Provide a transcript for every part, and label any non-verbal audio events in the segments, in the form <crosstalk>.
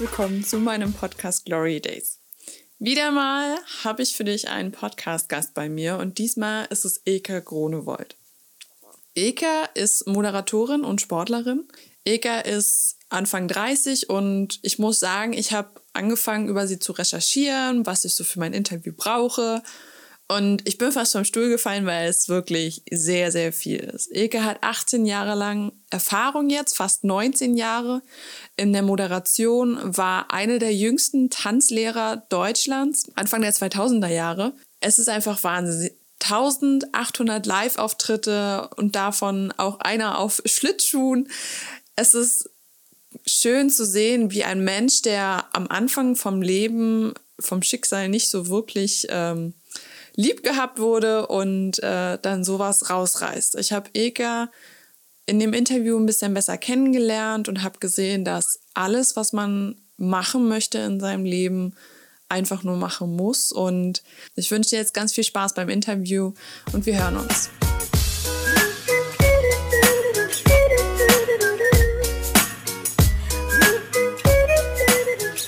Willkommen zu meinem Podcast Glory Days. Wieder mal habe ich für dich einen Podcast-Gast bei mir und diesmal ist es Eka Gronewold. Eka ist Moderatorin und Sportlerin. Eka ist Anfang 30 und ich muss sagen, ich habe angefangen, über sie zu recherchieren, was ich so für mein Interview brauche. Und ich bin fast vom Stuhl gefallen, weil es wirklich sehr, sehr viel ist. Eke hat 18 Jahre lang Erfahrung jetzt, fast 19 Jahre in der Moderation, war eine der jüngsten Tanzlehrer Deutschlands, Anfang der 2000er Jahre. Es ist einfach Wahnsinn. 1800 Live-Auftritte und davon auch einer auf Schlittschuhen. Es ist schön zu sehen, wie ein Mensch, der am Anfang vom Leben, vom Schicksal nicht so wirklich ähm, lieb gehabt wurde und äh, dann sowas rausreißt. Ich habe Eka in dem Interview ein bisschen besser kennengelernt und habe gesehen, dass alles, was man machen möchte in seinem Leben, einfach nur machen muss. Und ich wünsche dir jetzt ganz viel Spaß beim Interview und wir hören uns.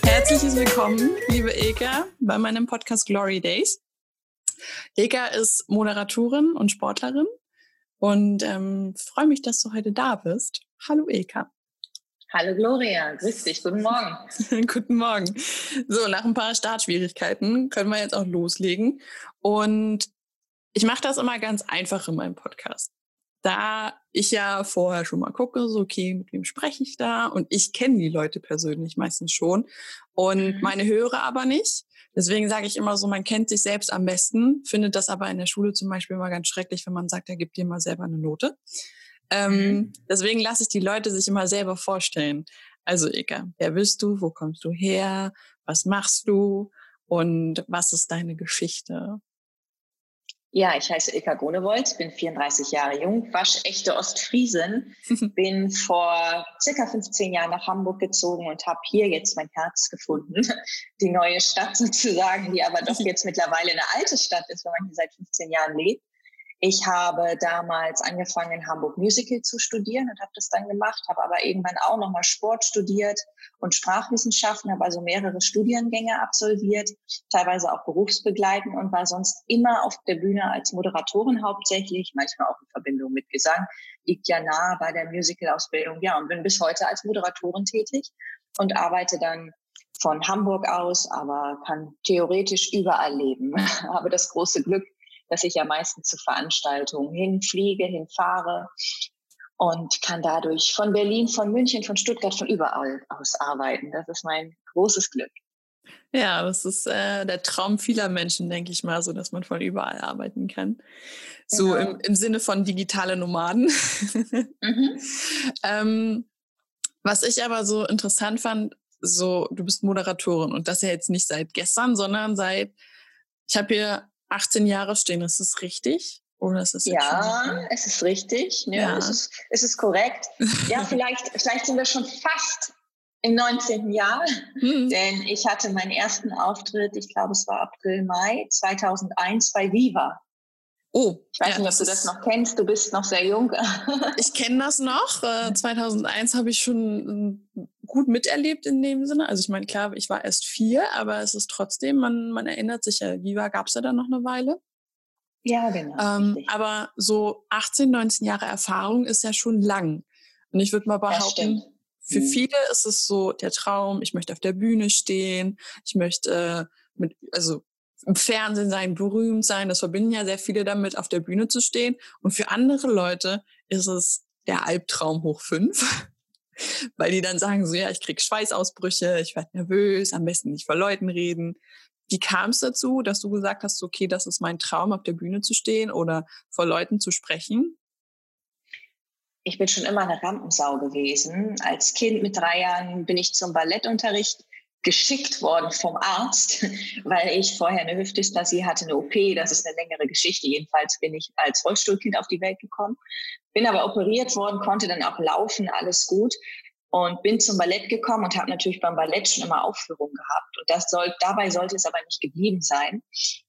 Herzliches Willkommen, liebe Eka, bei meinem Podcast Glory Days. Eka ist Moderatorin und Sportlerin und ähm, freue mich, dass du heute da bist. Hallo Eka. Hallo Gloria, grüß dich, guten Morgen. <laughs> guten Morgen. So, nach ein paar Startschwierigkeiten können wir jetzt auch loslegen. Und ich mache das immer ganz einfach in meinem Podcast. Da ich ja vorher schon mal gucke, so okay, mit wem spreche ich da? Und ich kenne die Leute persönlich meistens schon und mhm. meine Hörer aber nicht. Deswegen sage ich immer so, man kennt sich selbst am besten, findet das aber in der Schule zum Beispiel immer ganz schrecklich, wenn man sagt, er gibt dir mal selber eine Note. Ähm, mhm. Deswegen lasse ich die Leute sich immer selber vorstellen. Also Eka, wer bist du? Wo kommst du her? Was machst du? Und was ist deine Geschichte? Ja, ich heiße Ilka Gonewold, bin 34 Jahre jung, waschechte Ostfriesin, <laughs> bin vor circa 15 Jahren nach Hamburg gezogen und habe hier jetzt mein Herz gefunden. <laughs> Die neue Stadt sozusagen, die aber doch <laughs> jetzt mittlerweile eine alte Stadt ist, wenn man hier seit 15 Jahren lebt. Ich habe damals angefangen, in Hamburg Musical zu studieren und habe das dann gemacht, habe aber irgendwann auch nochmal Sport studiert und Sprachwissenschaften, habe also mehrere Studiengänge absolviert, teilweise auch berufsbegleitend und war sonst immer auf der Bühne als Moderatorin hauptsächlich, manchmal auch in Verbindung mit Gesang, liegt ja nahe bei der Musical-Ausbildung, ja, und bin bis heute als Moderatorin tätig und arbeite dann von Hamburg aus, aber kann theoretisch überall leben. <laughs> habe das große Glück, dass ich ja meistens zu Veranstaltungen hinfliege, hinfahre und kann dadurch von Berlin, von München, von Stuttgart, von überall aus arbeiten. Das ist mein großes Glück. Ja, das ist äh, der Traum vieler Menschen, denke ich mal, so dass man von überall arbeiten kann. So genau. im, im Sinne von digitale Nomaden. <laughs> mhm. ähm, was ich aber so interessant fand, so du bist Moderatorin und das ja jetzt nicht seit gestern, sondern seit, ich habe hier 18 Jahre stehen. Ist das richtig? Oder ist es ja, es ist richtig. Ja, ja. Es, ist, es ist korrekt. Ja, <laughs> vielleicht, vielleicht sind wir schon fast im 19. Jahr, hm. denn ich hatte meinen ersten Auftritt, ich glaube, es war April, Mai 2001 bei Viva. Oh, ich weiß ja, nicht, ob du das noch kennst. Du bist noch sehr jung. <laughs> ich kenne das noch. Äh, <laughs> 2001 habe ich schon äh, gut miterlebt in dem Sinne. Also ich meine, klar, ich war erst vier, aber es ist trotzdem, man, man erinnert sich ja, Viva gab es ja dann noch eine Weile. Ja, genau. Ähm, aber so 18, 19 Jahre Erfahrung ist ja schon lang. Und ich würde mal behaupten, für mhm. viele ist es so der Traum, ich möchte auf der Bühne stehen, ich möchte äh, mit, also im Fernsehen sein, berühmt sein. Das verbinden ja sehr viele damit, auf der Bühne zu stehen. Und für andere Leute ist es der Albtraum hoch fünf. <laughs> Weil die dann sagen so, ja, ich krieg Schweißausbrüche, ich werde nervös, am besten nicht vor Leuten reden. Wie kam es dazu, dass du gesagt hast, okay, das ist mein Traum, auf der Bühne zu stehen oder vor Leuten zu sprechen? Ich bin schon immer eine Rampensau gewesen. Als Kind mit drei Jahren bin ich zum Ballettunterricht geschickt worden vom Arzt, <laughs> weil ich vorher eine Hüftdysplasie hatte, eine OP. Das ist eine längere Geschichte. Jedenfalls bin ich als Rollstuhlkind auf die Welt gekommen, bin aber operiert worden, konnte dann auch laufen, alles gut. und bin zum Ballett gekommen und habe natürlich beim Ballett schon immer Aufführungen gehabt. Und das soll, dabei sollte es aber nicht geblieben sein,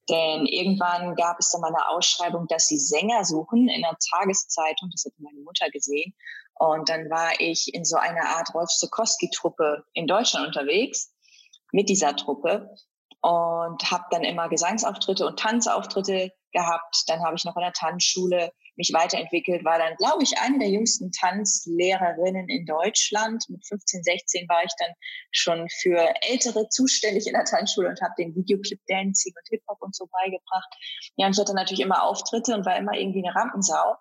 denn irgendwann gab es dann mal eine Ausschreibung, dass sie Sänger suchen in einer Tageszeitung. Das hat meine Mutter gesehen. Und dann war ich in so einer Art Rolf Sokowski-Truppe in Deutschland unterwegs mit dieser Truppe und habe dann immer Gesangsauftritte und Tanzauftritte gehabt. Dann habe ich noch in der Tanzschule mich weiterentwickelt, war dann, glaube ich, eine der jüngsten Tanzlehrerinnen in Deutschland. Mit 15, 16 war ich dann schon für Ältere zuständig in der Tanzschule und habe den Videoclip Dancing und Hip-Hop und so beigebracht. Ja, und ich hatte natürlich immer Auftritte und war immer irgendwie eine Rampensau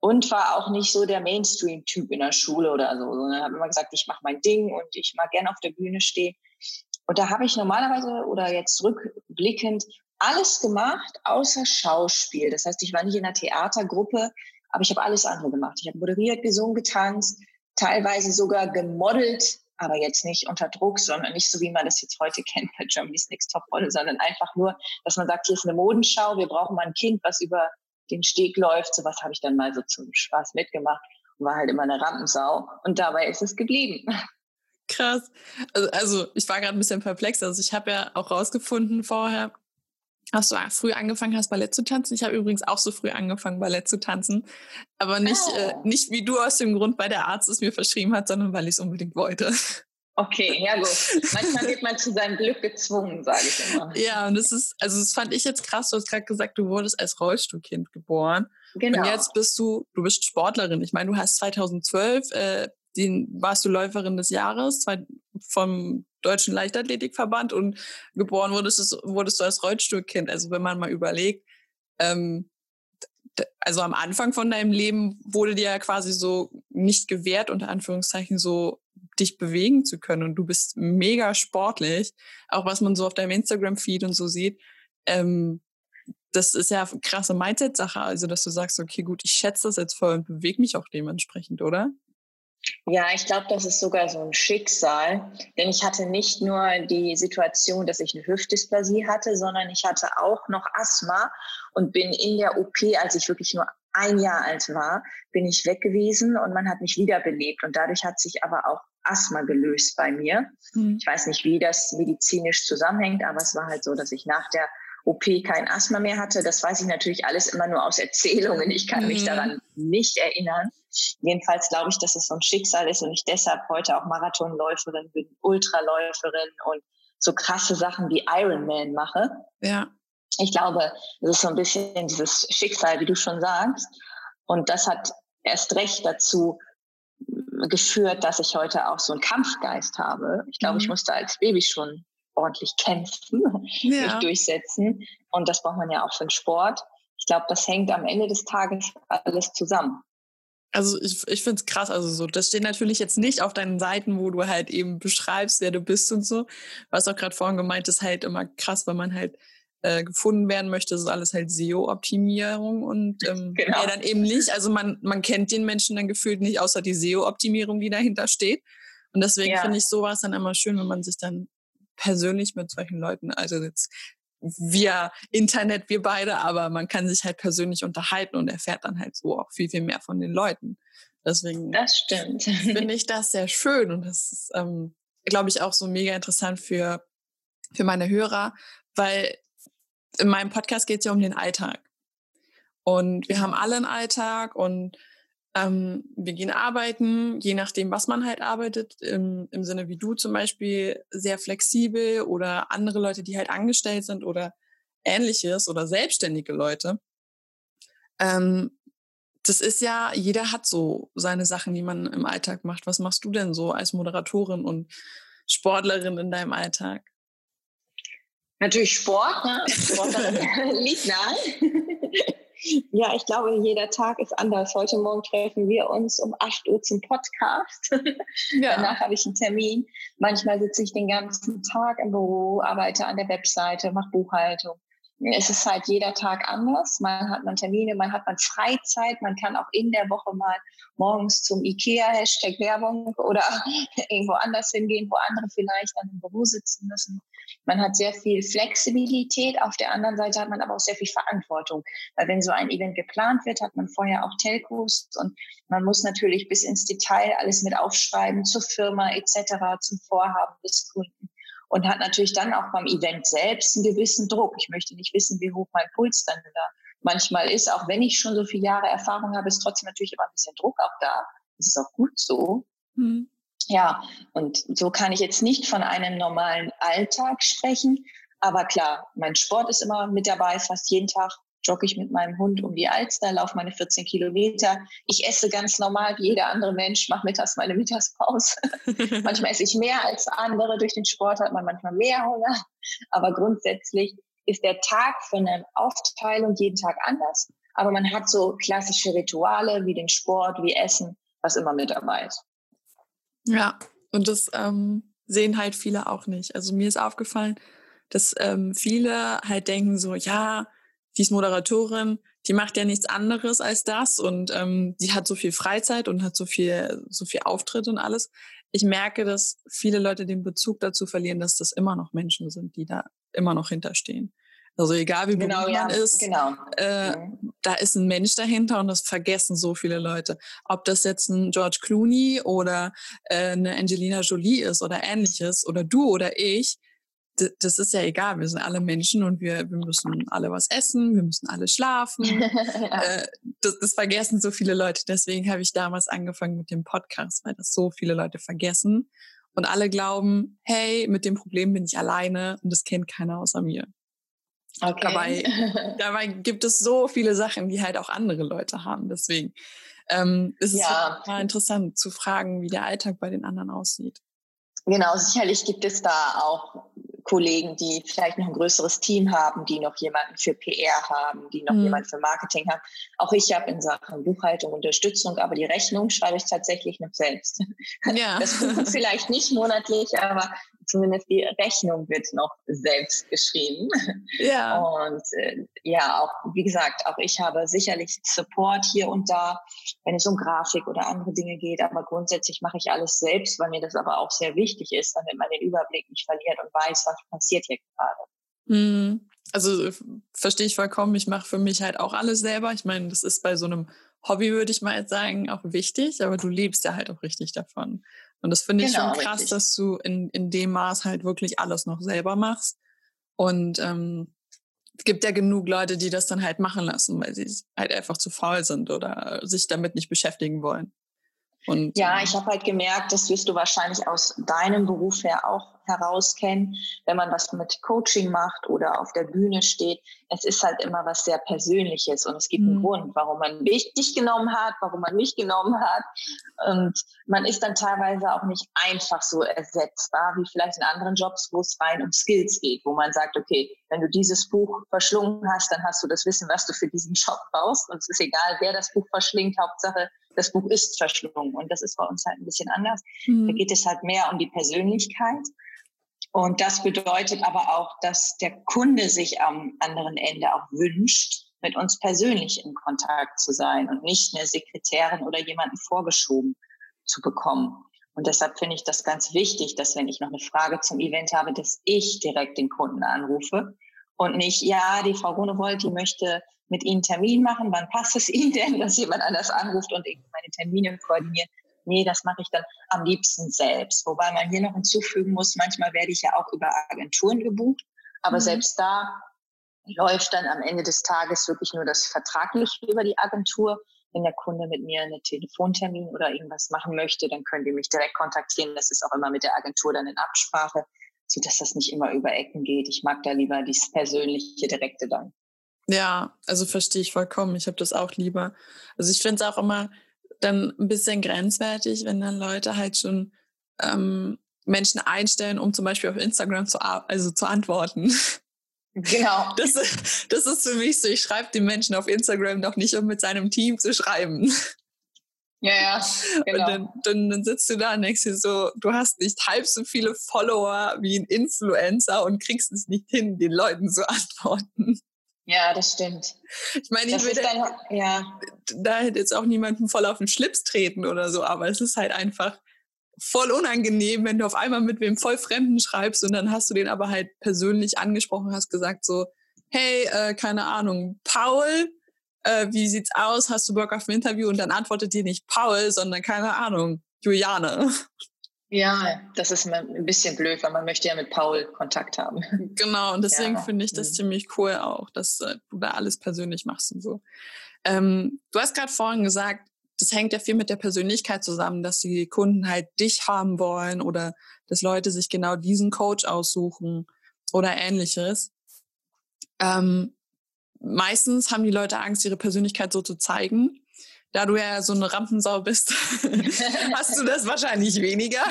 und war auch nicht so der Mainstream-Typ in der Schule oder so, sondern habe immer gesagt, ich mache mein Ding und ich mag gerne auf der Bühne stehen. Und da habe ich normalerweise oder jetzt rückblickend alles gemacht, außer Schauspiel. Das heißt, ich war nicht in einer Theatergruppe, aber ich habe alles andere gemacht. Ich habe moderiert, gesungen, getanzt, teilweise sogar gemodelt, aber jetzt nicht unter Druck, sondern nicht so, wie man das jetzt heute <laughs> kennt bei Germany's Next Top Model, sondern einfach nur, dass man sagt, hier ist eine Modenschau, wir brauchen mal ein Kind, was über den Steg läuft. Sowas habe ich dann mal so zum Spaß mitgemacht und war halt immer eine Rampensau. Und dabei ist es geblieben. <laughs> Krass. Also, also ich war gerade ein bisschen perplex. Also ich habe ja auch rausgefunden vorher, dass du früh angefangen hast, Ballett zu tanzen. Ich habe übrigens auch so früh angefangen, Ballett zu tanzen. Aber nicht, oh. äh, nicht wie du aus dem Grund, weil der Arzt es mir verschrieben hat, sondern weil ich es unbedingt wollte. Okay, ja gut. Manchmal wird man zu seinem Glück gezwungen, sage ich immer. Ja, und das ist, also das fand ich jetzt krass. Du hast gerade gesagt, du wurdest als Rollstuhlkind geboren. Genau. Und jetzt bist du, du bist Sportlerin. Ich meine, du hast 2012, äh, den, warst du Läuferin des Jahres vom Deutschen Leichtathletikverband und geboren wurdest, wurdest du als Rollstuhlkind. Also wenn man mal überlegt, ähm, also am Anfang von deinem Leben wurde dir ja quasi so nicht gewährt, unter Anführungszeichen, so dich bewegen zu können. Und du bist mega sportlich, auch was man so auf deinem Instagram-Feed und so sieht. Ähm, das ist ja eine krasse Mindset-Sache, also dass du sagst, okay, gut, ich schätze das jetzt voll und bewege mich auch dementsprechend, oder? Ja, ich glaube, das ist sogar so ein Schicksal, denn ich hatte nicht nur die Situation, dass ich eine Hüftdysplasie hatte, sondern ich hatte auch noch Asthma und bin in der OP, als ich wirklich nur ein Jahr alt war, bin ich weg gewesen und man hat mich wiederbelebt und dadurch hat sich aber auch Asthma gelöst bei mir. Mhm. Ich weiß nicht, wie das medizinisch zusammenhängt, aber es war halt so, dass ich nach der OP kein Asthma mehr hatte. Das weiß ich natürlich alles immer nur aus Erzählungen. Ich kann mhm. mich daran nicht erinnern. Jedenfalls glaube ich, dass es so ein Schicksal ist und ich deshalb heute auch Marathonläuferin bin, Ultraläuferin und so krasse Sachen wie Ironman mache. Ja. Ich glaube, das ist so ein bisschen dieses Schicksal, wie du schon sagst. Und das hat erst recht dazu geführt, dass ich heute auch so einen Kampfgeist habe. Ich glaube, mhm. ich musste als Baby schon ordentlich kämpfen, <laughs> ja. mich durchsetzen. Und das braucht man ja auch für den Sport. Ich glaube, das hängt am Ende des Tages alles zusammen. Also ich, ich finde es krass, also so, das steht natürlich jetzt nicht auf deinen Seiten, wo du halt eben beschreibst, wer du bist und so. Was auch gerade vorhin gemeint ist, halt immer krass, wenn man halt äh, gefunden werden möchte, das ist alles halt SEO-Optimierung und <laughs> ähm, genau. ja, dann eben nicht. Also man, man kennt den Menschen dann gefühlt nicht, außer die SEO-Optimierung, die dahinter steht. Und deswegen ja. finde ich sowas dann immer schön, wenn man sich dann persönlich mit solchen Leuten, also jetzt via Internet, wir beide, aber man kann sich halt persönlich unterhalten und erfährt dann halt so auch viel, viel mehr von den Leuten. Deswegen das stimmt. finde ich das sehr schön und das ist, ähm, glaube ich, auch so mega interessant für, für meine Hörer, weil in meinem Podcast geht es ja um den Alltag. Und wir haben alle einen Alltag und ähm, wir gehen arbeiten, je nachdem, was man halt arbeitet, im, im Sinne wie du zum Beispiel, sehr flexibel oder andere Leute, die halt angestellt sind oder ähnliches oder selbstständige Leute. Ähm, das ist ja, jeder hat so seine Sachen, die man im Alltag macht. Was machst du denn so als Moderatorin und Sportlerin in deinem Alltag? Natürlich Sport, ne? <laughs> Sport liegt <laughs> nahe. Ja, ich glaube, jeder Tag ist anders. Heute Morgen treffen wir uns um 8 Uhr zum Podcast. <laughs> Ja. Danach habe ich einen Termin. Manchmal sitze ich den ganzen Tag im Büro, arbeite an der Webseite, mache Buchhaltung. es ist halt jeder Tag anders. Man hat man Termine, man hat man Freizeit, man kann auch in der Woche mal morgens zum IKEA, Hashtag Werbung oder <laughs> irgendwo anders hingehen, wo andere vielleicht dann im Büro sitzen müssen. Man hat sehr viel Flexibilität. Auf der anderen Seite hat man aber auch sehr viel Verantwortung. Weil wenn so ein Event geplant wird, hat man vorher auch Telcos und man muss natürlich bis ins Detail alles mit aufschreiben zur Firma etc., zum Vorhaben des Kunden und hat natürlich dann auch beim Event selbst einen gewissen Druck. Ich möchte nicht wissen, wie hoch mein Puls dann da manchmal ist. Auch wenn ich schon so viele Jahre Erfahrung habe, ist trotzdem natürlich immer ein bisschen Druck auch da. Das ist auch gut so. Mhm. Ja, und so kann ich jetzt nicht von einem normalen Alltag sprechen. Aber klar, mein Sport ist immer mit dabei, fast jeden Tag jogge ich mit meinem Hund um die Alster, laufe meine 14 Kilometer. Ich esse ganz normal wie jeder andere Mensch, mache mittags meine <laughs> Mittagspause. <laughs> manchmal esse ich mehr als andere. Durch den Sport hat man manchmal mehr Hunger. Aber grundsätzlich ist der Tag von der Aufteilung jeden Tag anders. Aber man hat so klassische Rituale wie den Sport, wie Essen, was immer mit dabei ist. Ja, und das ähm, sehen halt viele auch nicht. Also mir ist aufgefallen, dass ähm, viele halt denken so, ja, die ist Moderatorin, die macht ja nichts anderes als das und ähm, die hat so viel Freizeit und hat so viel, so viel Auftritt und alles. Ich merke, dass viele Leute den Bezug dazu verlieren, dass das immer noch Menschen sind, die da immer noch hinterstehen. Also egal wie genau, berühmt man ja, ist, genau. äh, mhm. da ist ein Mensch dahinter und das vergessen so viele Leute. Ob das jetzt ein George Clooney oder äh, eine Angelina Jolie ist oder ähnliches oder du oder ich, das ist ja egal, wir sind alle Menschen und wir, wir müssen alle was essen, wir müssen alle schlafen. <laughs> ja. äh, das, das vergessen so viele Leute. Deswegen habe ich damals angefangen mit dem Podcast, weil das so viele Leute vergessen. Und alle glauben, hey, mit dem Problem bin ich alleine und das kennt keiner außer mir. Okay. Dabei, dabei gibt es so viele Sachen, die halt auch andere Leute haben. Deswegen ähm, ist es ja. total interessant zu fragen, wie der Alltag bei den anderen aussieht. Genau, sicherlich gibt es da auch Kollegen, die vielleicht noch ein größeres Team haben, die noch jemanden für PR haben, die noch mhm. jemanden für Marketing haben. Auch ich habe in Sachen Buchhaltung Unterstützung, aber die Rechnung schreibe ich tatsächlich noch selbst. Ja. <laughs> Das <laughs> vielleicht nicht monatlich, aber zumindest die Rechnung wird noch selbst geschrieben. Ja. Und äh, ja, auch wie gesagt, auch ich habe sicherlich Support hier und da, wenn es um Grafik oder andere Dinge geht. Aber grundsätzlich mache ich alles selbst, weil mir das aber auch sehr wichtig ist, damit man den Überblick nicht verliert und weiß, was passiert hier gerade. Mhm. Also verstehe ich vollkommen. Ich mache für mich halt auch alles selber. Ich meine, das ist bei so einem Hobby, würde ich mal jetzt sagen, auch wichtig, aber du lebst ja halt auch richtig davon. Und das finde ich genau, schon krass, richtig. dass du in, in dem Maß halt wirklich alles noch selber machst. Und ähm, es gibt ja genug Leute, die das dann halt machen lassen, weil sie halt einfach zu faul sind oder sich damit nicht beschäftigen wollen. Und, ja, ähm, ich habe halt gemerkt, das wirst du wahrscheinlich aus deinem Beruf her auch herauskennen, wenn man was mit Coaching macht oder auf der Bühne steht. Es ist halt immer was sehr Persönliches und es gibt mhm. einen Grund, warum man mich dich genommen hat, warum man mich genommen hat. Und man ist dann teilweise auch nicht einfach so ersetzbar, wie vielleicht in anderen Jobs, wo es rein um Skills geht, wo man sagt, okay, wenn du dieses Buch verschlungen hast, dann hast du das Wissen, was du für diesen Job brauchst. Und es ist egal, wer das Buch verschlingt, Hauptsache, das Buch ist verschlungen. Und das ist bei uns halt ein bisschen anders. Mhm. Da geht es halt mehr um die Persönlichkeit. Und das bedeutet aber auch, dass der Kunde sich am anderen Ende auch wünscht, mit uns persönlich in Kontakt zu sein und nicht eine Sekretärin oder jemanden vorgeschoben zu bekommen. Und deshalb finde ich das ganz wichtig, dass wenn ich noch eine Frage zum Event habe, dass ich direkt den Kunden anrufe und nicht, ja, die Frau Grunewold, die möchte mit Ihnen Termin machen, wann passt es <laughs> Ihnen denn, dass jemand anders anruft und meine Termine koordiniert nee, das mache ich dann am liebsten selbst. Wobei man hier noch hinzufügen muss, manchmal werde ich ja auch über Agenturen gebucht, aber mhm. selbst da läuft dann am Ende des Tages wirklich nur das Vertragliche über die Agentur. Wenn der Kunde mit mir einen Telefontermin oder irgendwas machen möchte, dann können die mich direkt kontaktieren. Das ist auch immer mit der Agentur dann in Absprache, sodass das nicht immer über Ecken geht. Ich mag da lieber dieses persönliche, direkte dann. Ja, also verstehe ich vollkommen. Ich habe das auch lieber. Also ich finde es auch immer dann ein bisschen grenzwertig, wenn dann Leute halt schon ähm, Menschen einstellen, um zum Beispiel auf Instagram zu, also zu antworten. Genau. <laughs> Das, das ist für mich so, ich schreibe den Menschen auf Instagram doch nicht, um mit seinem Team zu schreiben. Ja, ja, <laughs> genau. Und dann, dann, dann sitzt du da und denkst dir so, du hast nicht halb so viele Follower wie ein Influencer und kriegst es nicht hin, den Leuten zu <laughs> antworten. Ja, das stimmt. Ich meine, ich würde, dann, ja. da hätte jetzt auch niemanden voll auf den Schlips treten oder so, aber es ist halt einfach voll unangenehm, wenn du auf einmal mit wem voll Fremden schreibst und dann hast du den aber halt persönlich angesprochen, hast gesagt so, hey, äh, keine Ahnung, Paul, äh, wie sieht's aus? Hast du Bock auf ein Interview? Und dann antwortet dir nicht Paul, sondern keine Ahnung, Juliane. Ja, das ist ein bisschen blöd, weil man möchte ja mit Paul Kontakt haben. Genau, und deswegen ja. finde ich das mhm. ziemlich cool auch, dass äh, du da alles persönlich machst und so. Ähm, du hast gerade vorhin gesagt, das hängt ja viel mit der Persönlichkeit zusammen, dass die Kunden halt dich haben wollen oder dass Leute sich genau diesen Coach aussuchen oder ähnliches. Ähm, meistens haben die Leute Angst, ihre Persönlichkeit so zu zeigen. Da du ja so eine Rampensau bist, <laughs> hast du das wahrscheinlich weniger.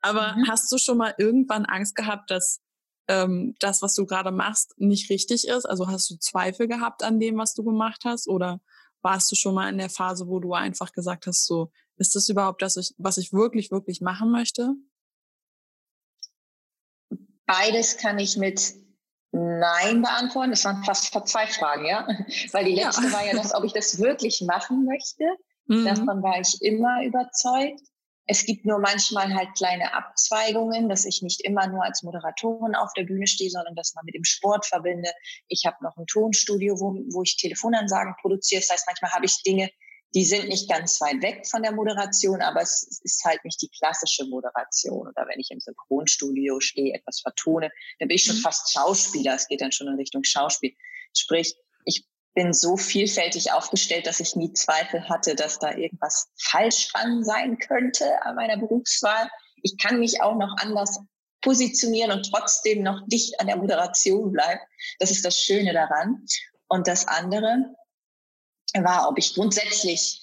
Aber mhm. hast du schon mal irgendwann Angst gehabt, dass ähm, das, was du gerade machst, nicht richtig ist? Also hast du Zweifel gehabt an dem, was du gemacht hast? Oder warst du schon mal in der Phase, wo du einfach gesagt hast, so, ist das überhaupt das, was ich wirklich, wirklich machen möchte? Beides kann ich mit Nein beantworten. Das waren fast zwei Fragen, ja. <laughs> Weil die letzte ja. war ja das, ob ich das wirklich machen möchte. Mhm. Davon war ich immer überzeugt. Es gibt nur manchmal halt kleine Abzweigungen, dass ich nicht immer nur als Moderatorin auf der Bühne stehe, sondern das mal mit dem Sport verbinde. Ich habe noch ein Tonstudio, wo, wo ich Telefonansagen produziere. Das heißt, manchmal habe ich Dinge, die sind nicht ganz weit weg von der Moderation, aber es ist halt nicht die klassische Moderation. Oder wenn ich im Synchronstudio stehe, etwas vertone, dann bin ich schon mhm. fast Schauspieler. Es geht dann schon in Richtung Schauspiel. Sprich, ich bin so vielfältig aufgestellt, dass ich nie Zweifel hatte, dass da irgendwas falsch dran sein könnte an meiner Berufswahl. Ich kann mich auch noch anders positionieren und trotzdem noch dicht an der Moderation bleiben. Das ist das Schöne daran. Und das andere, war, ob ich grundsätzlich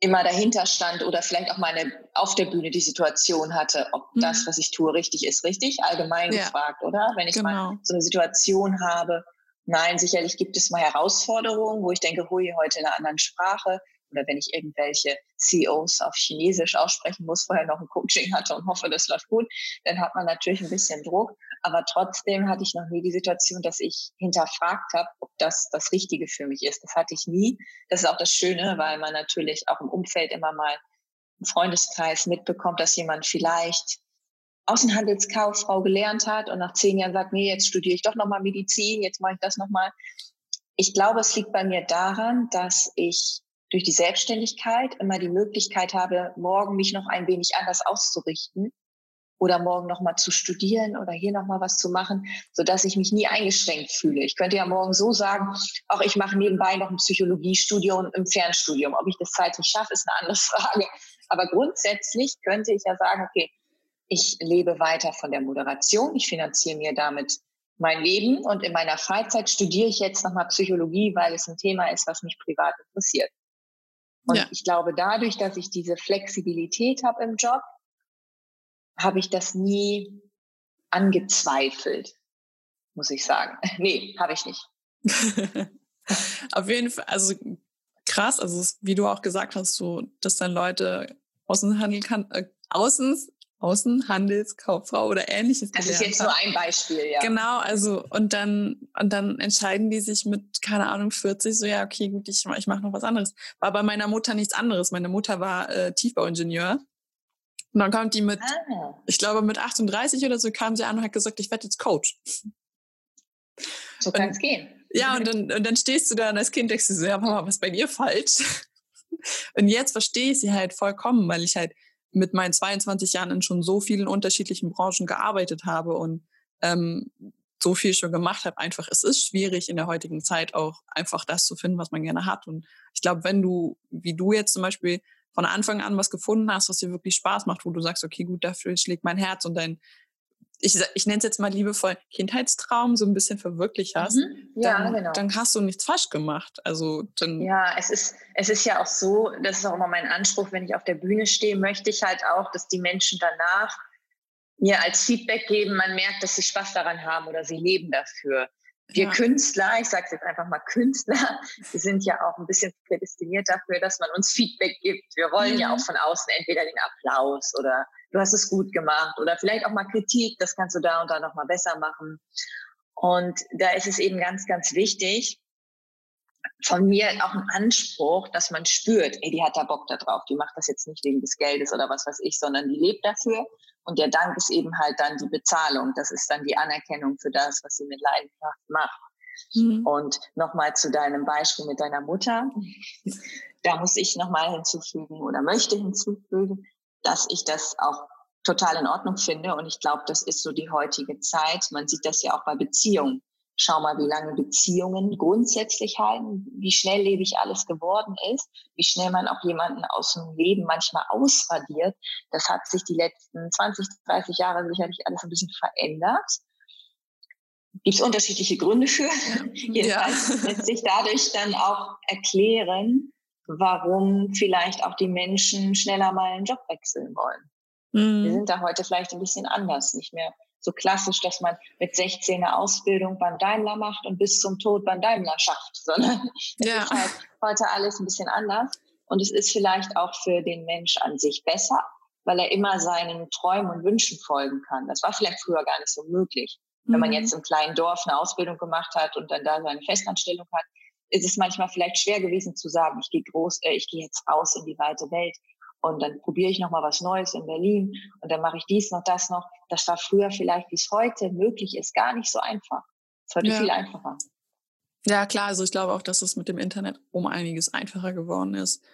immer dahinter stand oder vielleicht auch meine auf der Bühne die Situation hatte, ob mhm. das, was ich tue, richtig ist, richtig allgemein ja. gefragt, oder? Wenn ich genau. mal so eine Situation habe, nein, sicherlich gibt es mal Herausforderungen, wo ich denke, hui, heute in einer anderen Sprache, oder wenn ich irgendwelche CEOs auf Chinesisch aussprechen muss, vorher noch ein Coaching hatte und hoffe, das läuft gut, dann hat man natürlich ein bisschen Druck. Aber trotzdem hatte ich noch nie die Situation, dass ich hinterfragt habe, ob das das Richtige für mich ist. Das hatte ich nie. Das ist auch das Schöne, weil man natürlich auch im Umfeld immer mal im Freundeskreis mitbekommt, dass jemand vielleicht Außenhandelskauffrau gelernt hat und nach zehn Jahren sagt, nee, jetzt studiere ich doch nochmal Medizin, jetzt mache ich das nochmal. Ich glaube, es liegt bei mir daran, dass ich durch die Selbstständigkeit immer die Möglichkeit habe, morgen mich noch ein wenig anders auszurichten oder morgen noch mal zu studieren oder hier noch mal was zu machen, so dass ich mich nie eingeschränkt fühle. Ich könnte ja morgen so sagen, auch ich mache nebenbei noch ein Psychologiestudium im Fernstudium. Ob ich das zeitlich schaffe, ist eine andere <laughs> Frage. Aber grundsätzlich könnte ich ja sagen, okay, ich lebe weiter von der Moderation, ich finanziere mir damit mein Leben und in meiner Freizeit studiere ich jetzt nochmal Psychologie, weil es ein Thema ist, was mich privat interessiert. Und ja. ich glaube, dadurch, dass ich diese Flexibilität habe im Job, habe ich das nie angezweifelt, muss ich sagen. <laughs> nee, habe ich nicht. <laughs> Auf jeden Fall, also krass, also wie du auch gesagt hast, so, dass dann Leute Außenhandel kann, äh, Außens, Außenhandelskauffrau oder ähnliches. Das ist jetzt nur ein Beispiel, ja. Genau, also und dann und dann entscheiden die sich mit keine Ahnung 40 so ja okay gut ich ich mache noch was anderes. War bei meiner Mutter nichts anderes. Meine Mutter war äh, Tiefbauingenieur. Und dann kommt die mit, ah. ich glaube mit 38 oder so kam sie an und hat gesagt, ich werde jetzt Coach. So kann es gehen. Ja, und dann, und dann stehst du da und als Kind denkst du so, ja, Mama, was ist bei dir falsch? <laughs> Und jetzt verstehe ich sie halt vollkommen, weil ich halt mit meinen 22 Jahren in schon so vielen unterschiedlichen Branchen gearbeitet habe und ähm, so viel schon gemacht habe. Einfach, es ist schwierig in der heutigen Zeit auch einfach das zu finden, was man gerne hat. Und ich glaube, wenn du, wie du jetzt zum Beispiel von Anfang an was gefunden hast, was dir wirklich Spaß macht, wo du sagst, okay, gut, dafür schlägt mein Herz und dein, ich, ich nenne es jetzt mal liebevoll Kindheitstraum so ein bisschen verwirklicht hast, mhm. ja, dann, genau. dann hast du nichts falsch gemacht. Also dann ja, es ist es ist ja auch so, das ist auch immer mein Anspruch, wenn ich auf der Bühne stehe, möchte ich halt auch, dass die Menschen danach mir als Feedback geben, man merkt, dass sie Spaß daran haben oder sie leben dafür. wir ja. Künstler, ich sage jetzt einfach mal Künstler, <laughs> wir sind ja auch ein bisschen prädestiniert dafür, dass man uns Feedback gibt. Wir wollen mhm. ja auch von außen entweder den Applaus oder du hast es gut gemacht oder vielleicht auch mal Kritik, das kannst du da und da noch mal besser machen. Und da ist es eben ganz, ganz wichtig, von mir auch ein Anspruch, dass man spürt, ey, die hat da Bock da drauf, die macht das jetzt nicht wegen des Geldes oder was weiß ich, sondern die lebt dafür. Und der Dank ist eben halt dann die Bezahlung. Das ist dann die Anerkennung für das, was sie mit Leidenschaft macht. Mhm. Und nochmal zu deinem Beispiel mit deiner Mutter. <laughs> Da muss ich nochmal hinzufügen oder möchte hinzufügen, dass ich das auch total in Ordnung finde. Und ich glaube, das ist so die heutige Zeit. Man sieht das ja auch bei Beziehungen. Schau mal, wie lange Beziehungen grundsätzlich halten, wie schnelllebig alles geworden ist, wie schnell man auch jemanden aus dem Leben manchmal ausradiert. Das hat sich die letzten 20, 30 Jahre sicherlich alles ein bisschen verändert. Gibt es unterschiedliche Gründe für. <laughs> Jedenfalls ja. lässt sich dadurch dann auch erklären, warum vielleicht auch die Menschen schneller mal einen Job wechseln wollen. Mhm. Wir sind da heute vielleicht ein bisschen anders, nicht mehr so klassisch, dass man mit 16 eine Ausbildung beim Daimler macht und bis zum Tod beim Daimler schafft, <laughs> sondern es ja. ist halt heute alles ein bisschen anders. Und es ist vielleicht auch für den Mensch an sich besser, weil er immer seinen Träumen und Wünschen folgen kann. Das war vielleicht früher gar nicht so möglich. Mhm. Wenn man mhm. jetzt im kleinen Dorf eine Ausbildung gemacht hat und dann da seine Festanstellung hat, ist es manchmal vielleicht schwer gewesen zu sagen, ich gehe groß, äh, ich gehe jetzt raus in die weite Welt und dann probiere ich noch mal was Neues in Berlin und dann mache ich dies noch, das noch. Das war früher vielleicht, wie es heute möglich ist, gar nicht so einfach. Es heute ja. viel einfacher. Ja, klar. Also ich glaube auch, dass es mit dem Internet um einiges einfacher geworden ist.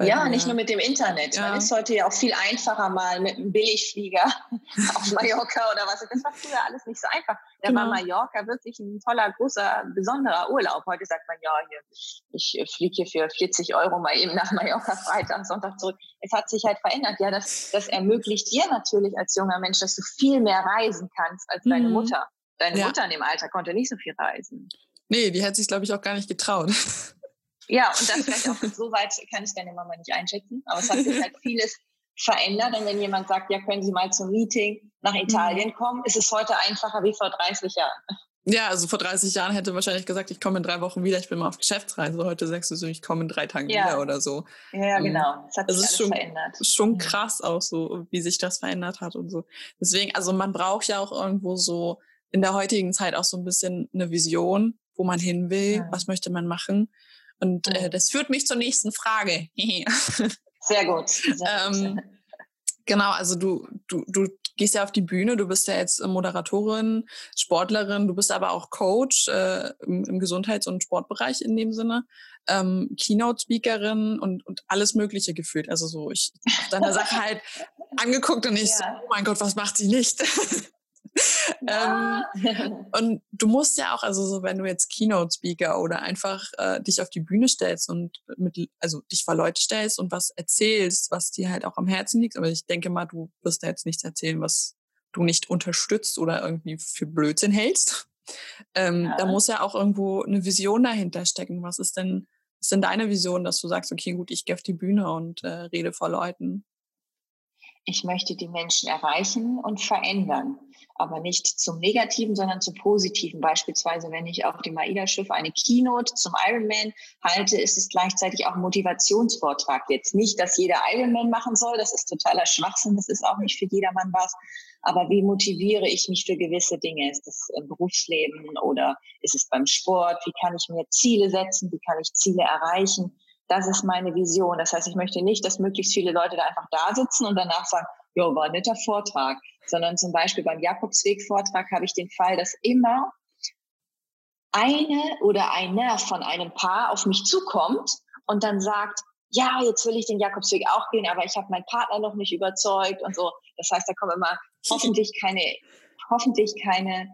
Ja, nicht nur mit dem Internet. Ja. Man ist heute ja auch viel einfacher mal mit einem Billigflieger <laughs> auf Mallorca oder was. Das war früher alles nicht so einfach. Da genau. war Mallorca wirklich ein toller, großer, besonderer Urlaub. Heute sagt man, ja, hier, ich äh, fliege hier für 40 Euro mal eben nach Mallorca Freitag, Sonntag zurück. Es hat sich halt verändert. Ja, das, das ermöglicht dir natürlich als junger Mensch, dass du viel mehr reisen kannst als deine mhm. Mutter. Deine ja. Mutter in dem Alter konnte nicht so viel reisen. Nee, die hätte sich, glaube ich, auch gar nicht getraut. <laughs> Ja, und das vielleicht auch so weit kann ich deine Mama nicht einschätzen. Aber es hat sich halt <laughs> vieles verändert. Und wenn jemand sagt, ja, können Sie mal zum Meeting nach Italien mhm. kommen, ist es heute einfacher wie vor 30 Jahren. Ja, also vor 30 Jahren hätte wahrscheinlich gesagt, ich komme in drei Wochen wieder, ich bin mal auf Geschäftsreise. Heute sagst du so, ich komme in drei Tagen ja. wieder oder so. Ja, ähm, genau. Das hat sich alles schon, verändert. Schon krass auch so, wie sich das verändert hat und so. Deswegen, also man braucht ja auch irgendwo so in der heutigen Zeit auch so ein bisschen eine Vision, wo man hin will, ja. was möchte man machen. Und äh, das führt mich zur nächsten Frage. <laughs> Sehr gut. Sehr ähm, genau, also du, du, du gehst ja auf die Bühne, du bist ja jetzt Moderatorin, Sportlerin, du bist aber auch Coach äh, im, im, Gesundheits- und Sportbereich in dem Sinne, ähm, Keynote-Speakerin und, und alles Mögliche gefühlt. Also so, ich habe deine Sache halt angeguckt und ich ja. so, oh mein Gott, was macht sie nicht? <laughs> <laughs> ähm, und du musst ja auch, also so, wenn du jetzt Keynote-Speaker oder einfach äh, dich auf die Bühne stellst und mit, also dich vor Leute stellst und was erzählst, was dir halt auch am Herzen liegt. Aber ich denke mal, du wirst da jetzt nichts erzählen, was du nicht unterstützt oder irgendwie für Blödsinn hältst. Ähm, ja. Da muss ja auch irgendwo eine Vision dahinter stecken. Was ist denn, was ist denn deine Vision, dass du sagst, okay, gut, ich gehe auf die Bühne und äh, rede vor Leuten? Ich möchte die Menschen erreichen und verändern aber nicht zum Negativen, sondern zum Positiven. Beispielsweise, wenn ich auf dem AIDA-Schiff eine Keynote zum Ironman halte, ist es gleichzeitig auch Motivationsvortrag. Jetzt nicht, dass jeder Ironman machen soll, das ist totaler Schwachsinn, das ist auch nicht für jedermann was. Aber wie motiviere ich mich für gewisse Dinge? Ist das im Berufsleben oder ist es beim Sport? Wie kann ich mir Ziele setzen? Wie kann ich Ziele erreichen? Das ist meine Vision. Das heißt, ich möchte nicht, dass möglichst viele Leute da einfach da sitzen und danach sagen, jo, war ein netter Vortrag, sondern zum Beispiel beim Jakobsweg-Vortrag habe ich den Fall, dass immer eine oder einer von einem Paar auf mich zukommt und dann sagt, ja, jetzt will ich den Jakobsweg auch gehen, aber ich habe meinen Partner noch nicht überzeugt und so. Das heißt, da kommen immer <laughs> hoffentlich keine, hoffentlich keine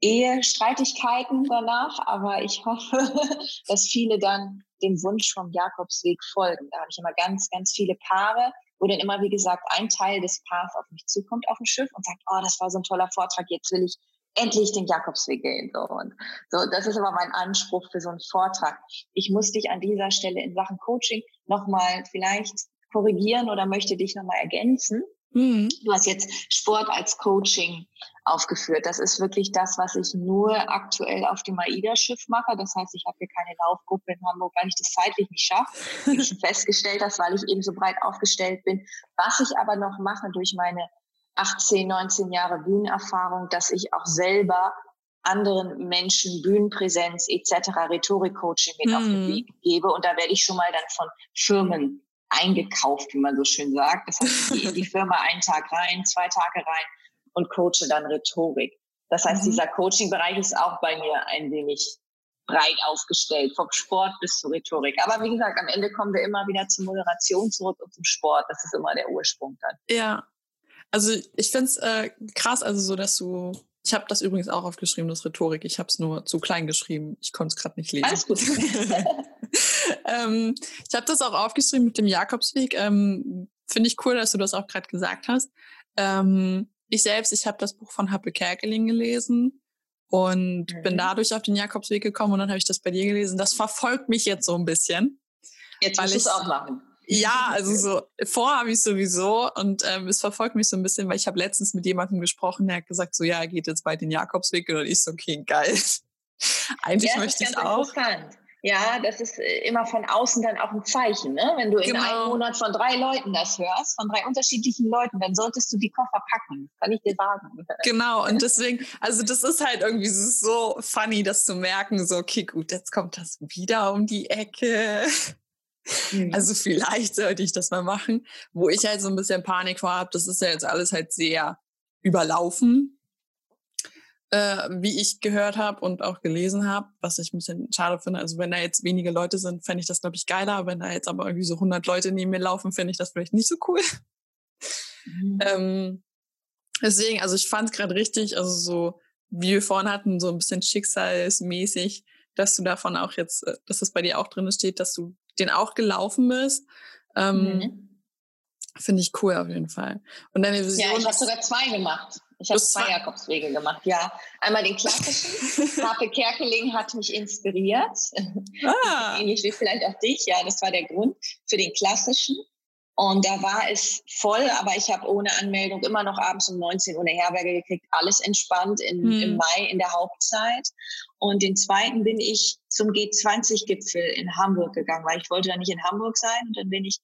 Ehestreitigkeiten danach, aber ich hoffe, <laughs> dass viele dann dem Wunsch vom Jakobsweg folgen. Da habe ich immer ganz, ganz viele Paare, wo dann immer, wie gesagt, ein Teil des Paars auf mich zukommt auf dem Schiff und sagt, oh, das war so ein toller Vortrag, jetzt will ich endlich den Jakobsweg gehen. So, und so, das ist aber mein Anspruch für so einen Vortrag. Ich muss dich an dieser Stelle in Sachen Coaching nochmal vielleicht korrigieren oder möchte dich nochmal ergänzen. Mhm. Du hast jetzt Sport als Coaching aufgeführt. Das ist wirklich das, was ich nur aktuell auf dem AIDA-Schiff mache. Das heißt, ich habe hier keine Laufgruppe in Hamburg, weil ich das zeitlich nicht schaffe. Ich <laughs> festgestellt habe, weil ich eben so breit aufgestellt bin. Was ich aber noch mache durch meine 18, 19 Jahre Bühnenerfahrung, dass ich auch selber anderen Menschen Bühnenpräsenz etc., Rhetorik-Coaching mit mm. auf den mhm. Weg gebe. Und da werde ich schon mal dann von Firmen eingekauft, wie man so schön sagt. Das heißt, ich gehe in die <laughs> Firma einen Tag rein, zwei Tage rein und coache dann Rhetorik. Das heißt, mhm. dieser Coaching-Bereich ist auch bei mir ein wenig breit aufgestellt, vom Sport bis zur Rhetorik. Aber wie gesagt, am Ende kommen wir immer wieder zur Moderation zurück und zum Sport. Das ist immer der Ursprung dann. Ja, also ich finde es äh, krass, also so, dass du ich habe das übrigens auch aufgeschrieben, das Rhetorik. Ich habe es nur zu klein geschrieben. Ich konnte es gerade nicht lesen. Alles gut. <laughs> <laughs> ähm, ich habe das auch aufgeschrieben mit dem Jakobsweg. Ähm, Finde ich cool, dass du das auch gerade gesagt hast. Ähm, ich selbst, ich habe das Buch von Happe Kerkeling gelesen und mhm. bin dadurch auf den Jakobsweg gekommen und dann habe ich das bei dir gelesen. Das verfolgt mich jetzt so ein bisschen. Jetzt du es auch machen. Ja, <laughs> also so vor habe ich sowieso und ähm, es verfolgt mich so ein bisschen, weil ich habe letztens mit jemandem gesprochen, der hat gesagt, so ja, er geht jetzt bald den Jakobsweg und ich so, okay, geil. <laughs> Eigentlich ja, möchte ich auch. Interessant. Ja, das ist äh, immer von außen dann auch ein Zeichen. Ne? Wenn du in genau. einem Monat von drei Leuten das hörst, von drei unterschiedlichen Leuten, dann solltest du die Koffer packen. Kann ich dir sagen. <laughs> Genau, und deswegen, also das ist halt irgendwie so funny, das zu merken, so, okay, gut, jetzt kommt das wieder um die Ecke. Mhm. Also vielleicht sollte ich das mal machen. Wo ich halt so ein bisschen Panik vor habe, das ist ja jetzt alles halt sehr überlaufen, äh, wie ich gehört habe und auch gelesen habe, was ich ein bisschen schade finde. Also wenn da jetzt wenige Leute sind, fände ich das, glaube ich, geiler. Wenn da jetzt aber irgendwie so 100 Leute neben mir laufen, finde ich das vielleicht nicht so cool. Mhm. <laughs> Ähm, deswegen, also ich fand es gerade richtig, also so, wie wir vorhin hatten, so ein bisschen schicksalsmäßig, dass du davon auch jetzt, äh, dass das bei dir auch drin steht, dass du den auch gelaufen bist. Ähm, mhm. Finde ich cool auf jeden Fall. Und deine Vision. Ja, ich habe sogar zwei gemacht. Ich habe zwei Jakobswege gemacht, ja. Einmal den klassischen. <laughs> Harpe Kerkeling hat mich inspiriert. Ah. <laughs> Ähnlich wie vielleicht auch dich. Ja, das war der Grund für den klassischen. Und da war es voll, aber ich habe ohne Anmeldung immer noch abends um 19 Uhr eine Herberge gekriegt. Alles entspannt in, hm. im Mai in der Hauptzeit. Und den zweiten bin ich zum G20-Gipfel in Hamburg gegangen, weil ich wollte da nicht in Hamburg sein. Und dann bin ich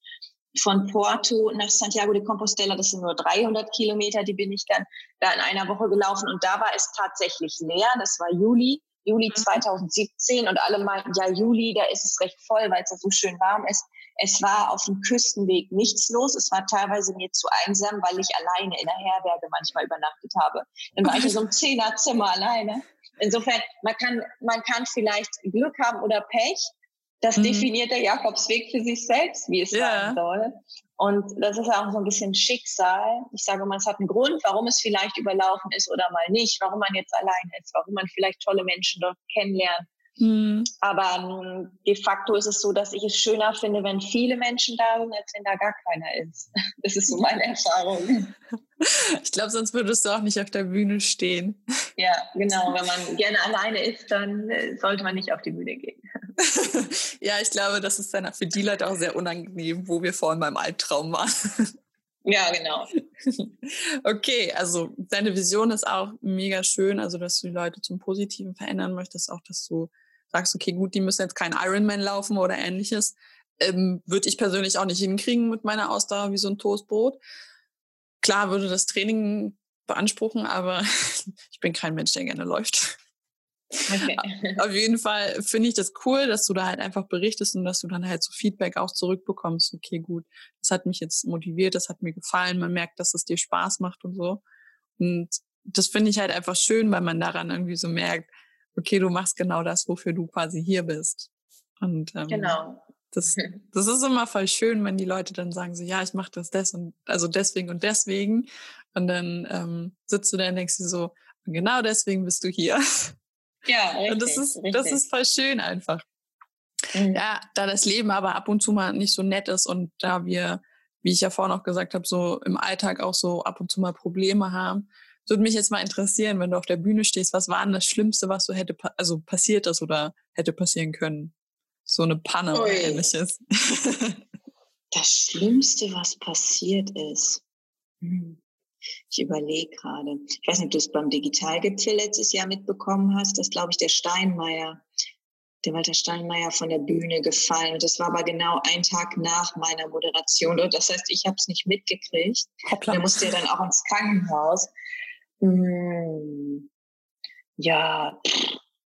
von Porto nach Santiago de Compostela, das sind nur 300 Kilometer, die bin ich dann da in einer Woche gelaufen. Und da war es tatsächlich leer. Das war Juli. Juli 2017 mhm. und alle meinten, ja, Juli, da ist es recht voll, weil es da so schön warm ist. Es war auf dem Küstenweg nichts los. Es war teilweise mir zu einsam, weil ich alleine in der Herberge manchmal übernachtet habe. Dann war ich in so einem Zehnerzimmer alleine. Insofern, man kann, man kann vielleicht Glück haben oder Pech. Das mhm. definiert der Jakobsweg für sich selbst, wie es ja. sein soll. Und das ist ja auch so ein bisschen Schicksal. Ich sage mal, es hat einen Grund, warum es vielleicht überlaufen ist oder mal nicht, warum man jetzt allein ist, warum man vielleicht tolle Menschen dort kennenlernt. Mhm. Aber ähm, de facto ist es so, dass ich es schöner finde, wenn viele Menschen da sind, als wenn da gar keiner ist. <laughs> Das ist so meine Erfahrung. <laughs> Ich glaube, sonst würdest du auch nicht auf der Bühne stehen. <laughs> Ja, genau. Wenn man gerne alleine ist, dann äh, sollte man nicht auf die Bühne gehen. ja, ich glaube, das ist dann für die Leute auch sehr unangenehm, wo wir vorhin beim Albtraum waren. Ja, genau. Okay, also deine Vision ist auch mega schön, also dass du die Leute zum Positiven verändern möchtest, auch dass du sagst, okay, gut, die müssen jetzt kein Ironman laufen oder ähnliches. Ähm, würde ich persönlich auch nicht hinkriegen mit meiner Ausdauer wie so ein Toastbrot. Klar würde das Training beanspruchen, aber <laughs> ich bin kein Mensch, der gerne läuft. Okay. Auf jeden Fall finde ich das cool, dass du da halt einfach berichtest und dass du dann halt so Feedback auch zurückbekommst. Okay, gut, das hat mich jetzt motiviert, das hat mir gefallen, man merkt, dass es dir Spaß macht und so. Und das finde ich halt einfach schön, weil man daran irgendwie so merkt, okay, du machst genau das, wofür du quasi hier bist. Und ähm, genau. Das, <laughs> das ist immer voll schön, wenn die Leute dann sagen so, ja, ich mache das des und also deswegen und deswegen. Und dann ähm, sitzt du da und denkst dir so, genau deswegen bist du hier. Ja, richtig, <laughs> und das ist, richtig. das ist voll schön einfach. Mhm. Ja, da das Leben aber ab und zu mal nicht so nett ist und da wir, wie ich ja vorhin auch gesagt habe, so im Alltag auch so ab und zu mal Probleme haben, würde mich jetzt mal interessieren, wenn du auf der Bühne stehst, was war denn das Schlimmste, was so hätte, also passiert ist oder hätte passieren können? So eine Panne Ui. oder ähnliches. <laughs> das Schlimmste, was passiert ist. Hm. Ich überlege gerade. Ich weiß nicht, ob du es beim Digitalgipfel letztes Jahr mitbekommen hast. Das glaube ich der Steinmeier, der Walter Steinmeier von der Bühne gefallen. Und das war aber genau ein Tag nach meiner Moderation. Und das heißt, ich habe es nicht mitgekriegt. Hoppla. Der musste ja dann auch ins Krankenhaus. Hm. Ja,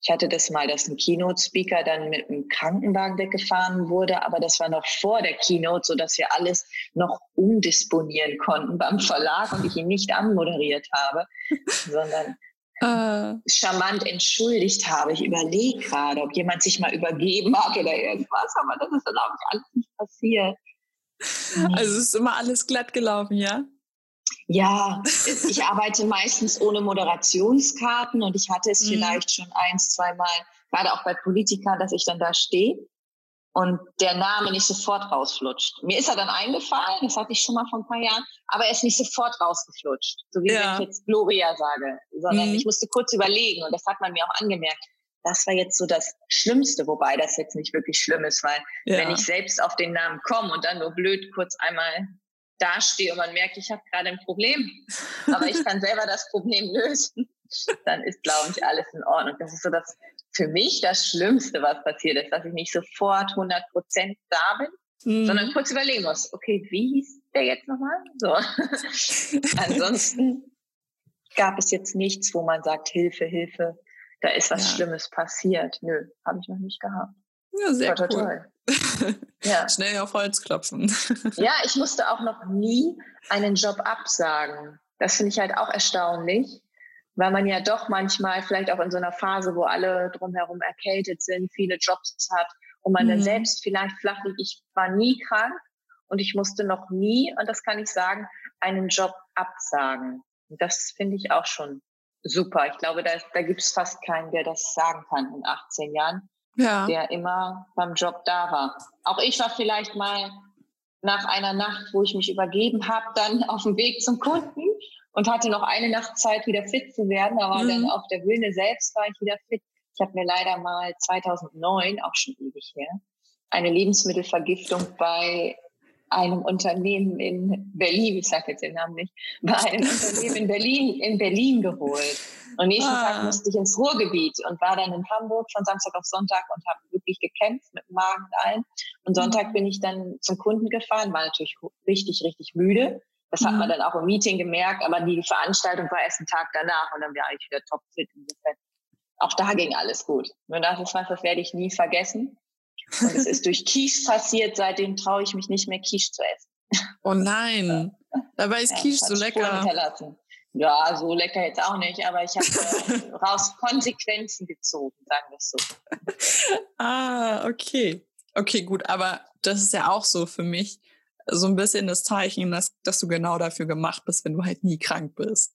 ich hatte das mal, dass ein Keynote-Speaker dann mit einem Krankenwagen weggefahren wurde, aber das war noch vor der Keynote, so dass wir alles noch umdisponieren konnten beim Verlag und ich ihn nicht anmoderiert habe, sondern uh. <laughs> charmant entschuldigt habe. Ich überlege gerade, ob jemand sich mal übergeben hat oder irgendwas, aber das ist dann auch alles nicht passiert. Also es ist immer alles glatt gelaufen, ja? Ja, <laughs> ich arbeite meistens ohne Moderationskarten und ich hatte es mhm. vielleicht schon eins, zweimal, gerade auch bei Politikern, dass ich dann da stehe und der Name nicht sofort rausflutscht. Mir ist er dann eingefallen, das hatte ich schon mal vor ein paar Jahren, aber er ist nicht sofort rausgeflutscht, so wie ja. wenn ich jetzt Gloria sage, sondern mhm. ich musste kurz überlegen und das hat man mir auch angemerkt. Das war jetzt so das Schlimmste, wobei das jetzt nicht wirklich schlimm ist, weil ja. wenn ich selbst auf den Namen komme und dann nur blöd kurz einmal dastehe und man merkt, ich habe gerade ein Problem, aber ich kann selber das Problem lösen, dann ist, glaube ich, alles in Ordnung. Das ist so das für mich das Schlimmste, was passiert ist, dass ich nicht sofort 100 Prozent da bin, mhm. sondern kurz überlegen muss, okay, wie hieß der jetzt nochmal? So. <laughs> Ansonsten gab es jetzt nichts, wo man sagt, Hilfe, Hilfe, da ist was ja. Schlimmes passiert. Nö, habe ich noch nicht gehabt. Ja, sehr toll, cool. Toll. <laughs> ja. Schnell auf Holz klopfen. <laughs> ja, ich musste auch noch nie einen Job absagen. Das finde ich halt auch erstaunlich, weil man ja doch manchmal vielleicht auch in so einer Phase, wo alle drumherum erkältet sind, viele Jobs hat und man mhm. dann selbst vielleicht flach liegt. Ich war nie krank und ich musste noch nie, und das kann ich sagen, einen Job absagen. das finde ich auch schon super. Ich glaube, da, da gibt es fast keinen, der das sagen kann in 18 Jahren ja. der immer beim Job da war. Auch ich war vielleicht mal nach einer Nacht, wo ich mich übergeben habe, dann <laughs> auf dem Weg zum Kunden und hatte noch eine Nacht Zeit, wieder fit zu werden. Aber mhm. dann auf der Bühne selbst war ich wieder fit. Ich habe mir leider mal 2009, auch schon ewig her, eine Lebensmittelvergiftung bei einem Unternehmen in Berlin, ich sage jetzt den Namen nicht, bei einem <laughs> Unternehmen in Berlin, in Berlin geholt. Und nächsten ah. Tag musste ich ins Ruhrgebiet und war dann in Hamburg von Samstag auf Sonntag und habe wirklich gekämpft mit dem Magen und allem. Und Sonntag mhm. bin ich dann zum Kunden gefahren, war natürlich richtig, richtig müde. Das hat man mhm. dann auch im Meeting gemerkt, aber die Veranstaltung war erst einen Tag danach und dann war ich wieder topfit. Insofern. Auch da ging alles gut. Und das ist was, das werde ich nie vergessen. Und es ist durch Quiche passiert, seitdem traue ich mich nicht mehr Quiche zu essen. Oh nein, <laughs> dabei ist ja, Quiche so lecker. Ja, so lecker jetzt auch nicht, aber ich habe äh, raus Konsequenzen gezogen, sagen wir es so. <laughs> ah, okay. Okay, gut, aber das ist ja auch so für mich so ein bisschen das Zeichen, dass, dass du genau dafür gemacht bist, wenn du halt nie krank bist.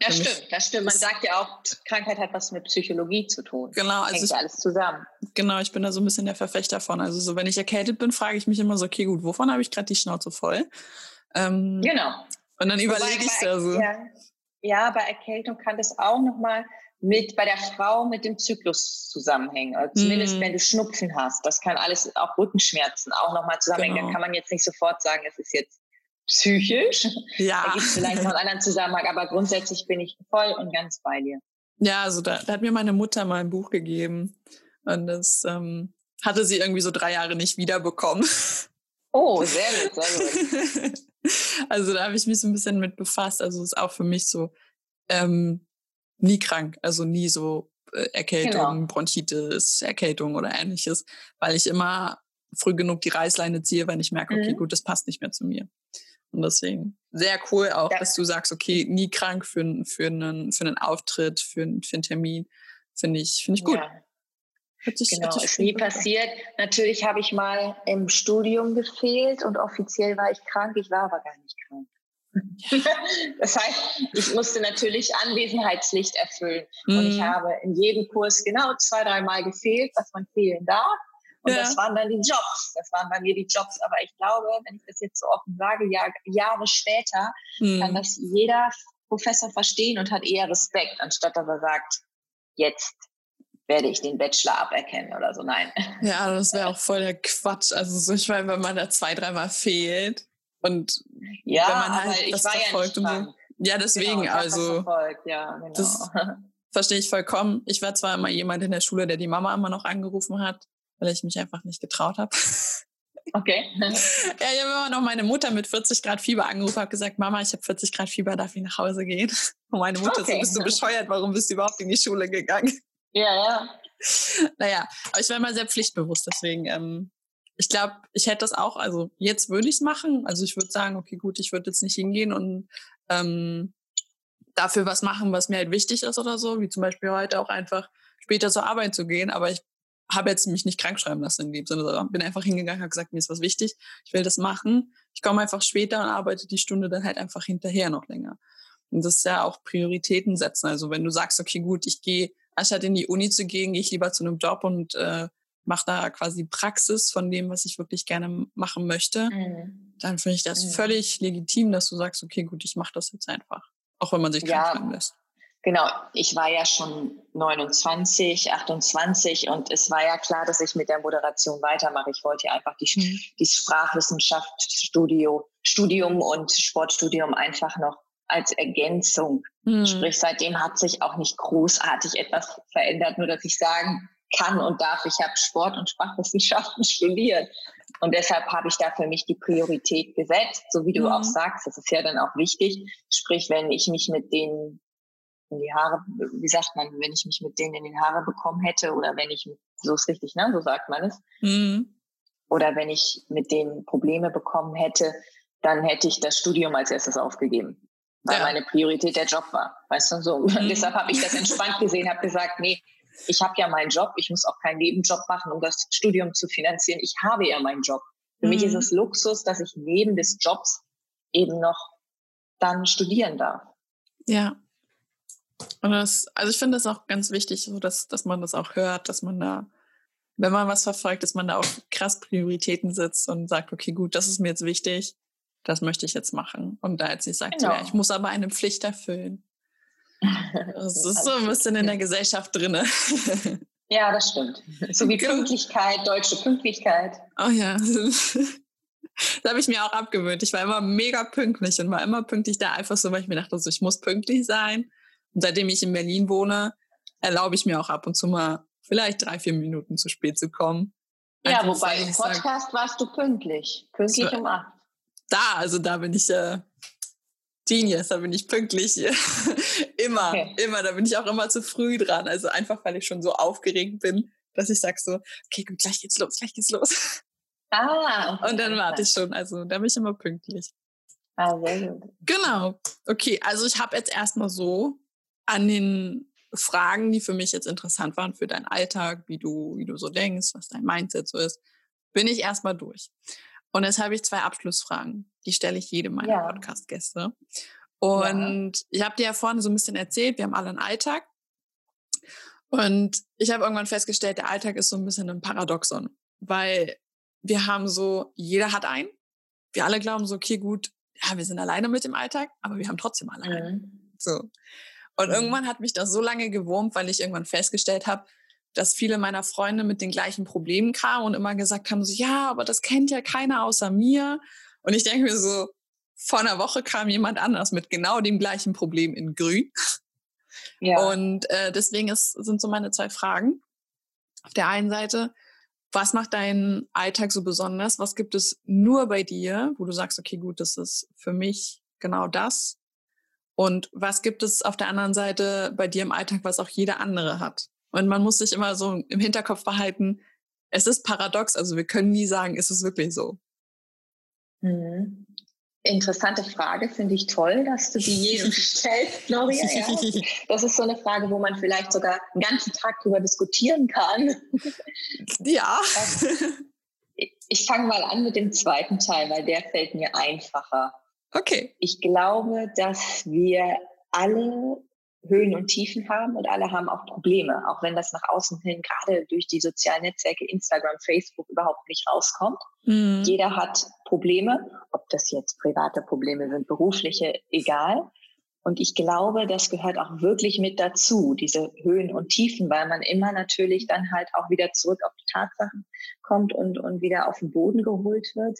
Das stimmt, das stimmt. Man sagt ja auch, Krankheit hat was mit Psychologie zu tun. Genau, also Hängt ich, alles zusammen. Genau, ich bin da so ein bisschen der Verfechter von. Also so, wenn ich erkältet bin, frage ich mich immer so, okay, gut, wovon habe ich gerade die Schnauze voll? Ähm, genau. Und dann überlege ich da so. Ja, ja, bei Erkältung kann das auch nochmal mit bei der Frau mit dem Zyklus zusammenhängen. Also zumindest mm. wenn du Schnupfen hast. Das kann alles, auch Rückenschmerzen auch nochmal zusammenhängen. Genau. Da kann man jetzt nicht sofort sagen, es ist jetzt psychisch. Ja. Da gibt es vielleicht noch einen anderen Zusammenhang, aber grundsätzlich bin ich voll und ganz bei dir. Ja, also da, da hat mir meine Mutter mal ein Buch gegeben und das ähm, hatte sie irgendwie so drei Jahre nicht wiederbekommen. Oh, sehr gut, sehr gut. <laughs> <laughs> also da habe ich mich so ein bisschen mit befasst. Also es ist auch für mich so ähm, nie krank, also nie so äh, Erkältung, genau. Bronchitis, Erkältung oder ähnliches, weil ich immer früh genug die Reißleine ziehe, wenn ich merke, okay, mhm. gut, das passt nicht mehr zu mir. Und deswegen sehr cool auch, ja. dass du sagst, okay, nie krank für, für, einen, für einen Auftritt, für, für einen Termin. Finde ich, finde ich gut. Ja. Sich, genau, ist nie passiert. Natürlich habe ich mal im Studium gefehlt und offiziell war ich krank. Ich war aber gar nicht krank. <laughs> das heißt, ich musste natürlich Anwesenheitspflicht erfüllen. Mhm. Und ich mhm. habe in jedem Kurs genau zwei, dreimal gefehlt, was man fehlen darf. Und ja. das waren dann die Jobs. Das waren bei mir die Jobs. Aber ich glaube, wenn ich das jetzt so offen sage, Jahr, Jahre später, mhm. kann das jeder Professor verstehen und hat eher Respekt, anstatt dass er sagt, jetzt werde ich den Bachelor aberkennen oder so. Nein. Ja, das wäre <laughs> auch voll der Quatsch. Also so, ich meine, wenn man da zwei, dreimal fehlt Und ja, wenn man halt das verfolgt ja und so. Ja, deswegen, genau, also. Ja, genau. Das verstehe ich vollkommen. Ich war zwar immer jemand in der Schule, der die Mama immer noch angerufen hat, weil ich mich einfach nicht getraut habe. <laughs> Okay. ja, ich habe immer noch meine Mutter mit 40 Grad Fieber angerufen, habe gesagt, Mama, ich habe 40 Grad Fieber, darf ich nach Hause gehen? <laughs> Und meine Mutter okay. so, bist du bescheuert, warum bist du überhaupt in die Schule gegangen? Ja, ja. Naja, aber ich war immer sehr pflichtbewusst, deswegen, ähm, ich glaube, ich hätte das auch, also jetzt würde ich es machen. Also ich würde sagen, okay, gut, ich würde jetzt nicht hingehen und ähm, dafür was machen, was mir halt wichtig ist oder so, wie zum Beispiel heute auch einfach später zur Arbeit zu gehen, aber ich habe jetzt mich nicht krank schreiben lassen in dem Sinne, sondern bin einfach hingegangen, habe gesagt, mir ist was wichtig, ich will das machen. Ich komme einfach später und arbeite die Stunde dann halt einfach hinterher noch länger. Und das ist ja auch Prioritäten setzen. Also wenn du sagst, okay, gut, ich gehe, anstatt in die Uni zu gehen, gehe ich lieber zu einem Job und äh, mache da quasi Praxis von dem, was ich wirklich gerne machen möchte, mhm. dann finde ich das mhm. völlig legitim, dass du sagst, okay, gut, ich mache das jetzt einfach. Auch wenn man sich krank schreiben lässt. Genau, ich war ja schon 29, 28 und es war ja klar, dass ich mit der Moderation weitermache. Ich wollte ja einfach die, mhm. die Sprachwissenschaftsstudium Studium und Sportstudium einfach noch als Ergänzung. Mhm. Sprich, seitdem hat sich auch nicht großartig etwas verändert, nur dass ich sagen kann und darf, ich habe Sport und Sprachwissenschaften <laughs> studiert. Und deshalb habe ich da für mich die Priorität gesetzt, so wie du mhm. auch sagst. Das ist ja dann auch wichtig. Sprich, wenn ich mich mit den in die Haare, wie sagt man, wenn ich mich mit denen in die Haare bekommen hätte oder wenn ich, so ist richtig, ne, so sagt man es. Mhm. Oder wenn ich mit denen Probleme bekommen hätte, dann hätte ich das Studium als erstes aufgegeben, weil ja. meine Priorität der Job war. Weißt du, so. Mhm. Deshalb habe ich das entspannt gesehen, habe gesagt, nee, ich habe ja meinen Job, ich muss auch keinen Nebenjob machen, um das Studium zu finanzieren. Ich habe ja meinen Job. Für mhm. mich ist mhm. es Luxus, dass ich neben des Jobs eben noch dann studieren darf. Ja. Und das, also ich finde das auch ganz wichtig, so dass, dass man das auch hört, dass man da, wenn man was verfolgt, dass man da auch krass Prioritäten sitzt und sagt, okay, gut, das ist mir jetzt wichtig, das möchte ich jetzt machen. Und da jetzt nicht sagt, genau. ja, ich muss aber eine Pflicht erfüllen. <laughs> Das ist so ein bisschen in der Gesellschaft drinne. <laughs> Ja, das stimmt. So wie genau. Pünktlichkeit, deutsche Pünktlichkeit. Oh ja. <laughs> Das habe ich mir auch abgewöhnt. Ich war immer mega pünktlich und war immer pünktlich da einfach so, weil ich mir dachte, so, ich muss pünktlich sein. Und seitdem ich in Berlin wohne, erlaube ich mir auch ab und zu mal vielleicht drei, vier Minuten zu spät zu kommen. Ja, einfach wobei im Podcast sag, warst du pünktlich. Pünktlich so, um acht. Da, also da bin ich äh, Genius, da bin ich pünktlich. <laughs> immer, okay. immer. Da bin ich auch immer zu früh dran. Also einfach, weil ich schon so aufgeregt bin, dass ich sag so, okay, gut, gleich geht's los, gleich geht's los. Ah. Okay. <laughs> Und dann warte ich schon. Also da bin ich immer pünktlich. Ah, sehr gut. Genau. Okay, also ich habe jetzt erstmal so an den Fragen, die für mich jetzt interessant waren für deinen Alltag, wie du, wie du so denkst, was dein Mindset so ist, bin ich erstmal durch. Und jetzt habe ich zwei Abschlussfragen. Die stelle ich jedem meiner ja. Podcast-Gäste. Und ja. ich habe dir ja vorhin so ein bisschen erzählt, wir haben alle einen Alltag. Und ich habe irgendwann festgestellt, der Alltag ist so ein bisschen ein Paradoxon, weil wir haben so, jeder hat einen. Wir alle glauben so, okay, gut, ja, wir sind alleine mit dem Alltag, aber wir haben trotzdem alle einen. Mhm. So. Und mhm. irgendwann hat mich das so lange gewurmt, weil ich irgendwann festgestellt habe, dass viele meiner Freunde mit den gleichen Problemen kamen und immer gesagt haben, so, ja, aber das kennt ja keiner außer mir. Und ich denke mir so, vor einer Woche kam jemand anders mit genau dem gleichen Problem in Grün. Ja. Und äh, deswegen ist, sind so meine zwei Fragen. Auf der einen Seite, was macht deinen Alltag so besonders? Was gibt es nur bei dir, wo du sagst, okay, gut, das ist für mich genau das? Und was gibt es auf der anderen Seite bei dir im Alltag, was auch jeder andere hat? Und man muss sich immer so im Hinterkopf behalten, es ist paradox, also wir können nie sagen, ist es wirklich so. Mhm. Interessante Frage, finde ich toll, dass du die jedem <laughs> stellst, Gloria. Ja. <laughs> Das ist so eine Frage, wo man vielleicht sogar einen ganzen Tag drüber diskutieren kann. Ja. Ich fange mal an mit dem zweiten Teil, weil der fällt mir einfacher. Okay. Ich glaube, dass wir alle Höhen und Tiefen haben und alle haben auch Probleme, auch wenn das nach außen hin gerade durch die sozialen Netzwerke Instagram, Facebook überhaupt nicht rauskommt. Mhm. Jeder hat Probleme, ob das jetzt private Probleme sind, berufliche, egal. Und ich glaube, das gehört auch wirklich mit dazu, diese Höhen und Tiefen, weil man immer natürlich dann halt auch wieder zurück auf die Tatsachen kommt und, und wieder auf den Boden geholt wird.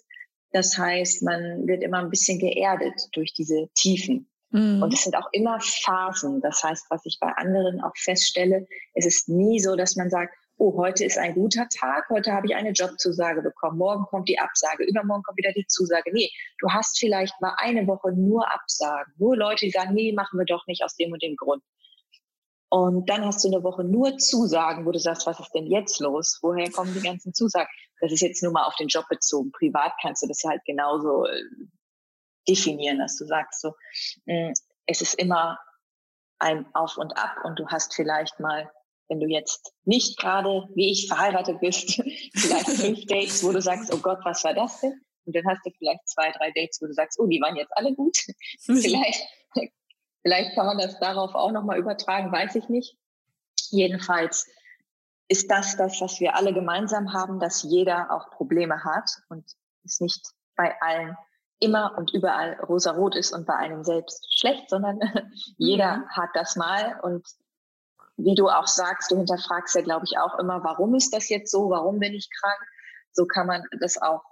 Das heißt, man wird immer ein bisschen geerdet durch diese Tiefen. Mhm. Und es sind auch immer Phasen. Das heißt, was ich bei anderen auch feststelle, es ist nie so, dass man sagt, oh, heute ist ein guter Tag, heute habe ich eine Jobzusage bekommen, morgen kommt die Absage, übermorgen kommt wieder die Zusage. Nee, du hast vielleicht mal eine Woche nur Absagen, nur Leute, die sagen, nee, machen wir doch nicht aus dem und dem Grund. Und dann hast du eine Woche nur Zusagen, wo du sagst, was ist denn jetzt los? Woher kommen die ganzen Zusagen? Das ist jetzt nur mal auf den Job bezogen. Privat kannst du das halt genauso äh, definieren, dass du sagst, so, mm, es ist immer ein Auf und Ab und du hast vielleicht mal wenn du jetzt nicht gerade, wie ich, verheiratet bist, <laughs> vielleicht fünf <laughs> Dates, wo du sagst, oh Gott, was war das denn? Und dann hast du vielleicht zwei, drei Dates, wo du sagst, oh, die waren jetzt alle gut. <laughs> vielleicht, vielleicht kann man das darauf auch nochmal übertragen, weiß ich nicht. Jedenfalls ist das das, was wir alle gemeinsam haben, dass jeder auch Probleme hat und es nicht bei allen immer und überall rosarot ist und bei einem selbst schlecht, sondern <laughs> jeder mhm. hat das mal und wie du auch sagst, du hinterfragst ja, glaube ich, auch immer, warum ist das jetzt so, warum bin ich krank? So kann man das auch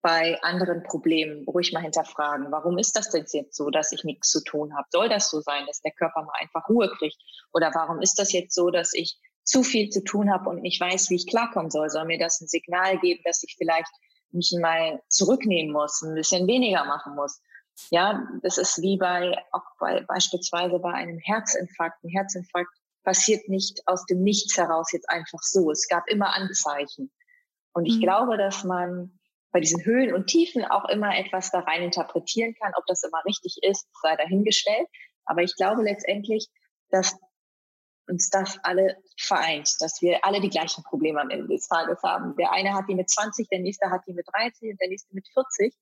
bei anderen Problemen ruhig mal hinterfragen. Warum ist das denn jetzt so, dass ich nichts zu tun habe? Soll das so sein, dass der Körper mal einfach Ruhe kriegt? Oder warum ist das jetzt so, dass ich zu viel zu tun habe und nicht weiß, wie ich klarkommen soll? Soll mir das ein Signal geben, dass ich vielleicht mich mal zurücknehmen muss, ein bisschen weniger machen muss? Ja, das ist wie bei, auch bei, beispielsweise bei einem Herzinfarkt. Ein Herzinfarkt passiert nicht aus dem Nichts heraus jetzt einfach so. Es gab immer Anzeichen. Und ich mhm. glaube, dass man bei diesen Höhen und Tiefen auch immer etwas da rein interpretieren kann. Ob das immer richtig ist, sei dahingestellt. Aber ich glaube letztendlich, dass uns das alle vereint, dass wir alle die gleichen Probleme am Ende des Tages haben. Der eine hat die mit 20, der nächste hat die mit 30 und der nächste mit 40.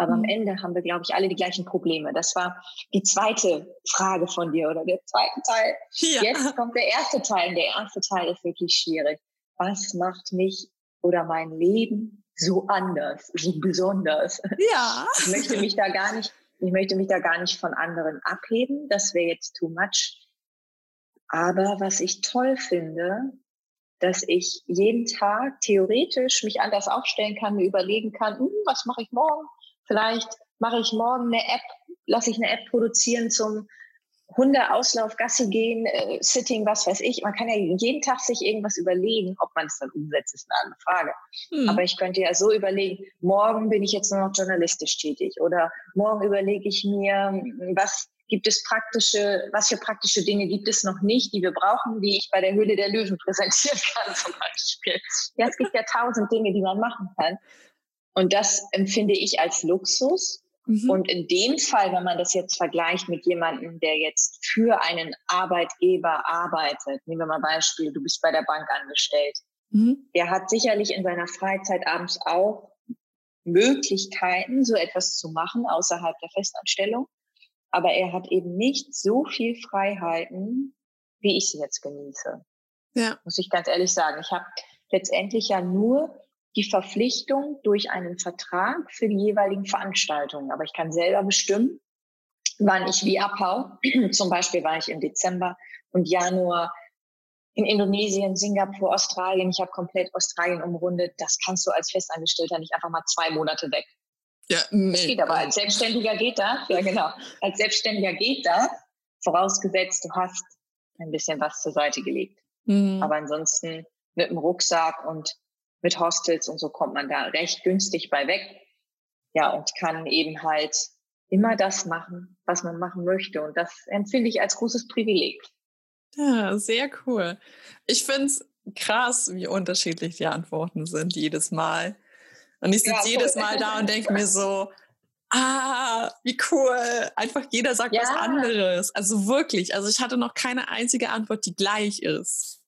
Aber am mhm. Ende haben wir, glaube ich, alle die gleichen Probleme. Das war die zweite Frage von dir oder der zweite Teil. Ja. Jetzt kommt der erste Teil. Und der erste Teil ist wirklich schwierig. Was macht mich oder mein Leben so anders, so besonders? Ja. Ich möchte mich da gar nicht, ich möchte mich da gar nicht von anderen abheben. Das wäre jetzt too much. Aber was ich toll finde, dass ich jeden Tag theoretisch mich anders aufstellen kann, mir überlegen kann, hm, was mache ich morgen? Vielleicht mache ich morgen eine App, lasse ich eine App produzieren zum Hundeauslauf, Gassi gehen, äh, Sitting, was weiß ich. Man kann ja jeden Tag sich irgendwas überlegen, ob man es dann umsetzt, ist eine andere Frage. Hm. Aber ich könnte ja so überlegen, morgen bin ich jetzt nur noch journalistisch tätig oder morgen überlege ich mir, was gibt es praktische, was für praktische Dinge gibt es noch nicht, die wir brauchen, die ich bei der Höhle der Löwen präsentieren kann <laughs> zum Beispiel. Ja, es gibt ja tausend Dinge, die man machen kann. Und das empfinde ich als Luxus. Mhm. Und in dem Fall, wenn man das jetzt vergleicht mit jemandem, der jetzt für einen Arbeitgeber arbeitet, nehmen wir mal Beispiel, du bist bei der Bank angestellt, mhm. der hat sicherlich in seiner Freizeit abends auch Möglichkeiten, so etwas zu machen außerhalb der Festanstellung. Aber er hat eben nicht so viel Freiheiten, wie ich sie jetzt genieße. Ja. Muss ich ganz ehrlich sagen. Ich habe letztendlich ja nur die Verpflichtung durch einen Vertrag für die jeweiligen Veranstaltungen. Aber ich kann selber bestimmen, wann ich wie abhau. <clears throat> Zum Beispiel war ich im Dezember und Januar in Indonesien, Singapur, Australien. Ich habe komplett Australien umrundet. Das kannst du als Festangestellter nicht einfach mal zwei Monate weg. Ja, nee. Das geht aber als Selbstständiger geht das. Ja, genau. Als Selbstständiger geht das, vorausgesetzt, du hast ein bisschen was zur Seite gelegt. Mhm. Aber ansonsten mit dem Rucksack und mit Hostels und so kommt man da recht günstig bei weg. Ja, und kann eben halt immer das machen, was man machen möchte. Und das empfinde ich als großes Privileg. Ja, sehr cool. Ich finde es krass, wie unterschiedlich die Antworten sind jedes Mal. Und ich sitze ja, jedes Mal da und denke mir so, ah, wie cool. Einfach jeder sagt ja. was anderes. Also wirklich, also ich hatte noch keine einzige Antwort, die gleich ist.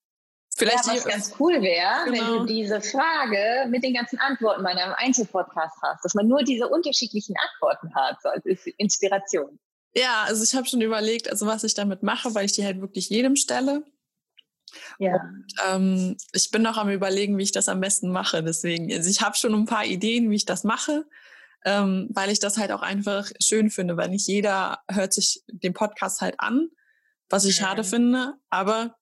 Vielleicht ja, was ganz cool wäre, genau. wenn du genau. diese Frage mit den ganzen Antworten bei einem Einzelpodcast hast, dass man nur diese unterschiedlichen Antworten hat, so als Inspiration. Ja, also ich habe schon überlegt, also was ich damit mache, weil ich die halt wirklich jedem stelle. Ja. Und, ähm, ich bin noch am überlegen, wie ich das am besten mache. Deswegen, also ich habe schon ein paar Ideen, wie ich das mache, ähm, weil ich das halt auch einfach schön finde, weil nicht jeder hört sich den Podcast halt an, was ich mhm. schade finde. Aber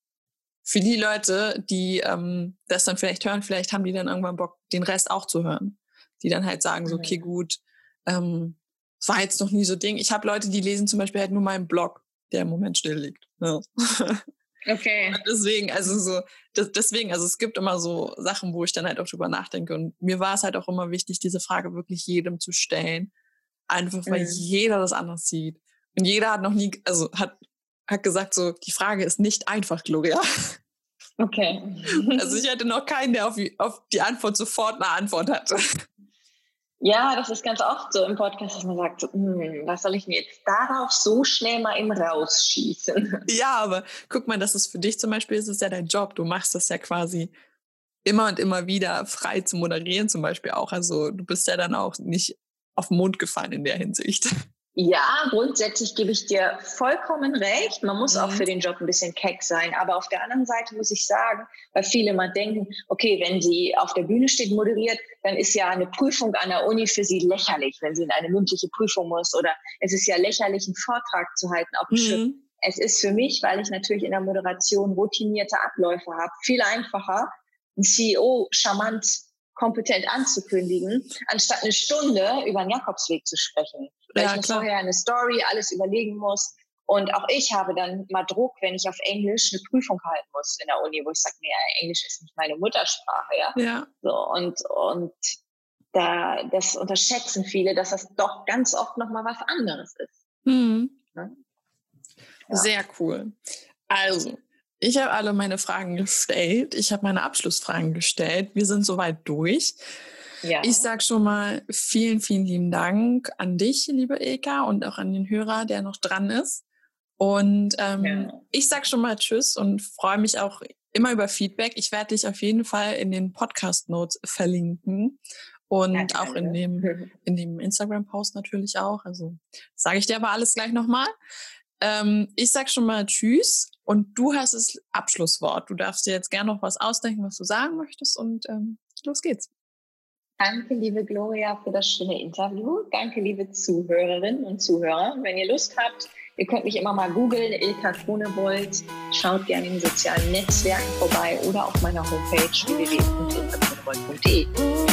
für die Leute, die ähm, das dann vielleicht hören, vielleicht haben die dann irgendwann Bock, den Rest auch zu hören. die dann halt sagen, so, okay, mhm. gut, ähm, es war jetzt noch nie so Ding. Ich habe Leute, die lesen zum Beispiel halt nur meinen Blog, der im Moment still liegt. Ja. <laughs> Okay. Und deswegen, also so, das, deswegen, also es gibt immer so Sachen, wo ich dann halt auch drüber nachdenke. Und mir war es halt auch immer wichtig, diese Frage wirklich jedem zu stellen. Einfach weil mhm. jeder das anders sieht. Und jeder hat noch nie, also hat, hat gesagt, so, die Frage ist nicht einfach, Gloria. Okay. <laughs> Also ich hatte noch keinen, der auf auf die Antwort sofort eine Antwort hatte. Ja, das ist ganz oft so im Podcast, dass man sagt, hm, was soll ich mir jetzt darauf so schnell mal im Rausschießen? <laughs> Ja, aber guck mal, das ist für dich zum Beispiel, ist ja dein Job. Du machst das ja quasi immer und immer wieder frei zu moderieren zum Beispiel auch. Also du bist ja dann auch nicht auf den Mund gefallen in der Hinsicht. <laughs> Ja, grundsätzlich gebe ich dir vollkommen recht. Man muss mhm. auch für den Job ein bisschen keck sein. Aber auf der anderen Seite muss ich sagen, weil viele mal denken, okay, wenn sie auf der Bühne steht, moderiert, dann ist ja eine Prüfung an der Uni für sie lächerlich, wenn sie in eine mündliche Prüfung muss. Oder es ist ja lächerlich, einen Vortrag zu halten auf mhm. Es ist für mich, weil ich natürlich in der Moderation routinierte Abläufe habe, viel einfacher, ein CEO charmant kompetent anzukündigen, anstatt eine Stunde über den Jakobsweg zu sprechen. Weil ja, ich mir vorher eine Story, alles überlegen muss. Und auch ich habe dann mal Druck, wenn ich auf Englisch eine Prüfung halten muss in der Uni, wo ich sage, nee, Englisch ist nicht meine Muttersprache, ja. ja. So, und, und da, das unterschätzen viele, dass das doch ganz oft nochmal was anderes ist. Mhm. Ja? Sehr cool. Also, ich habe alle meine Fragen gestellt. Ich habe meine Abschlussfragen gestellt. Wir sind soweit durch. Ja. Ich sage schon mal vielen, vielen lieben Dank an dich, liebe Eka, und auch an den Hörer, der noch dran ist. Und ähm, ja. ich sage schon mal Tschüss und freue mich auch immer über Feedback. Ich werde dich auf jeden Fall in den Podcast Notes verlinken und ja, auch in dem <laughs> in dem Instagram Post natürlich auch. Also sage ich dir aber alles gleich nochmal. Ähm, ich sag schon mal Tschüss und du hast das Abschlusswort. Du darfst dir jetzt gerne noch was ausdenken, was du sagen möchtest und ähm, los geht's. Danke, liebe Gloria, für das schöne Interview. Danke, liebe Zuhörerinnen und Zuhörer. Wenn ihr Lust habt, ihr könnt mich immer mal googeln, Ilka Kronewold. Schaut gerne in den sozialen Netzwerken vorbei oder auf meiner Homepage www.ilkakronewold.de.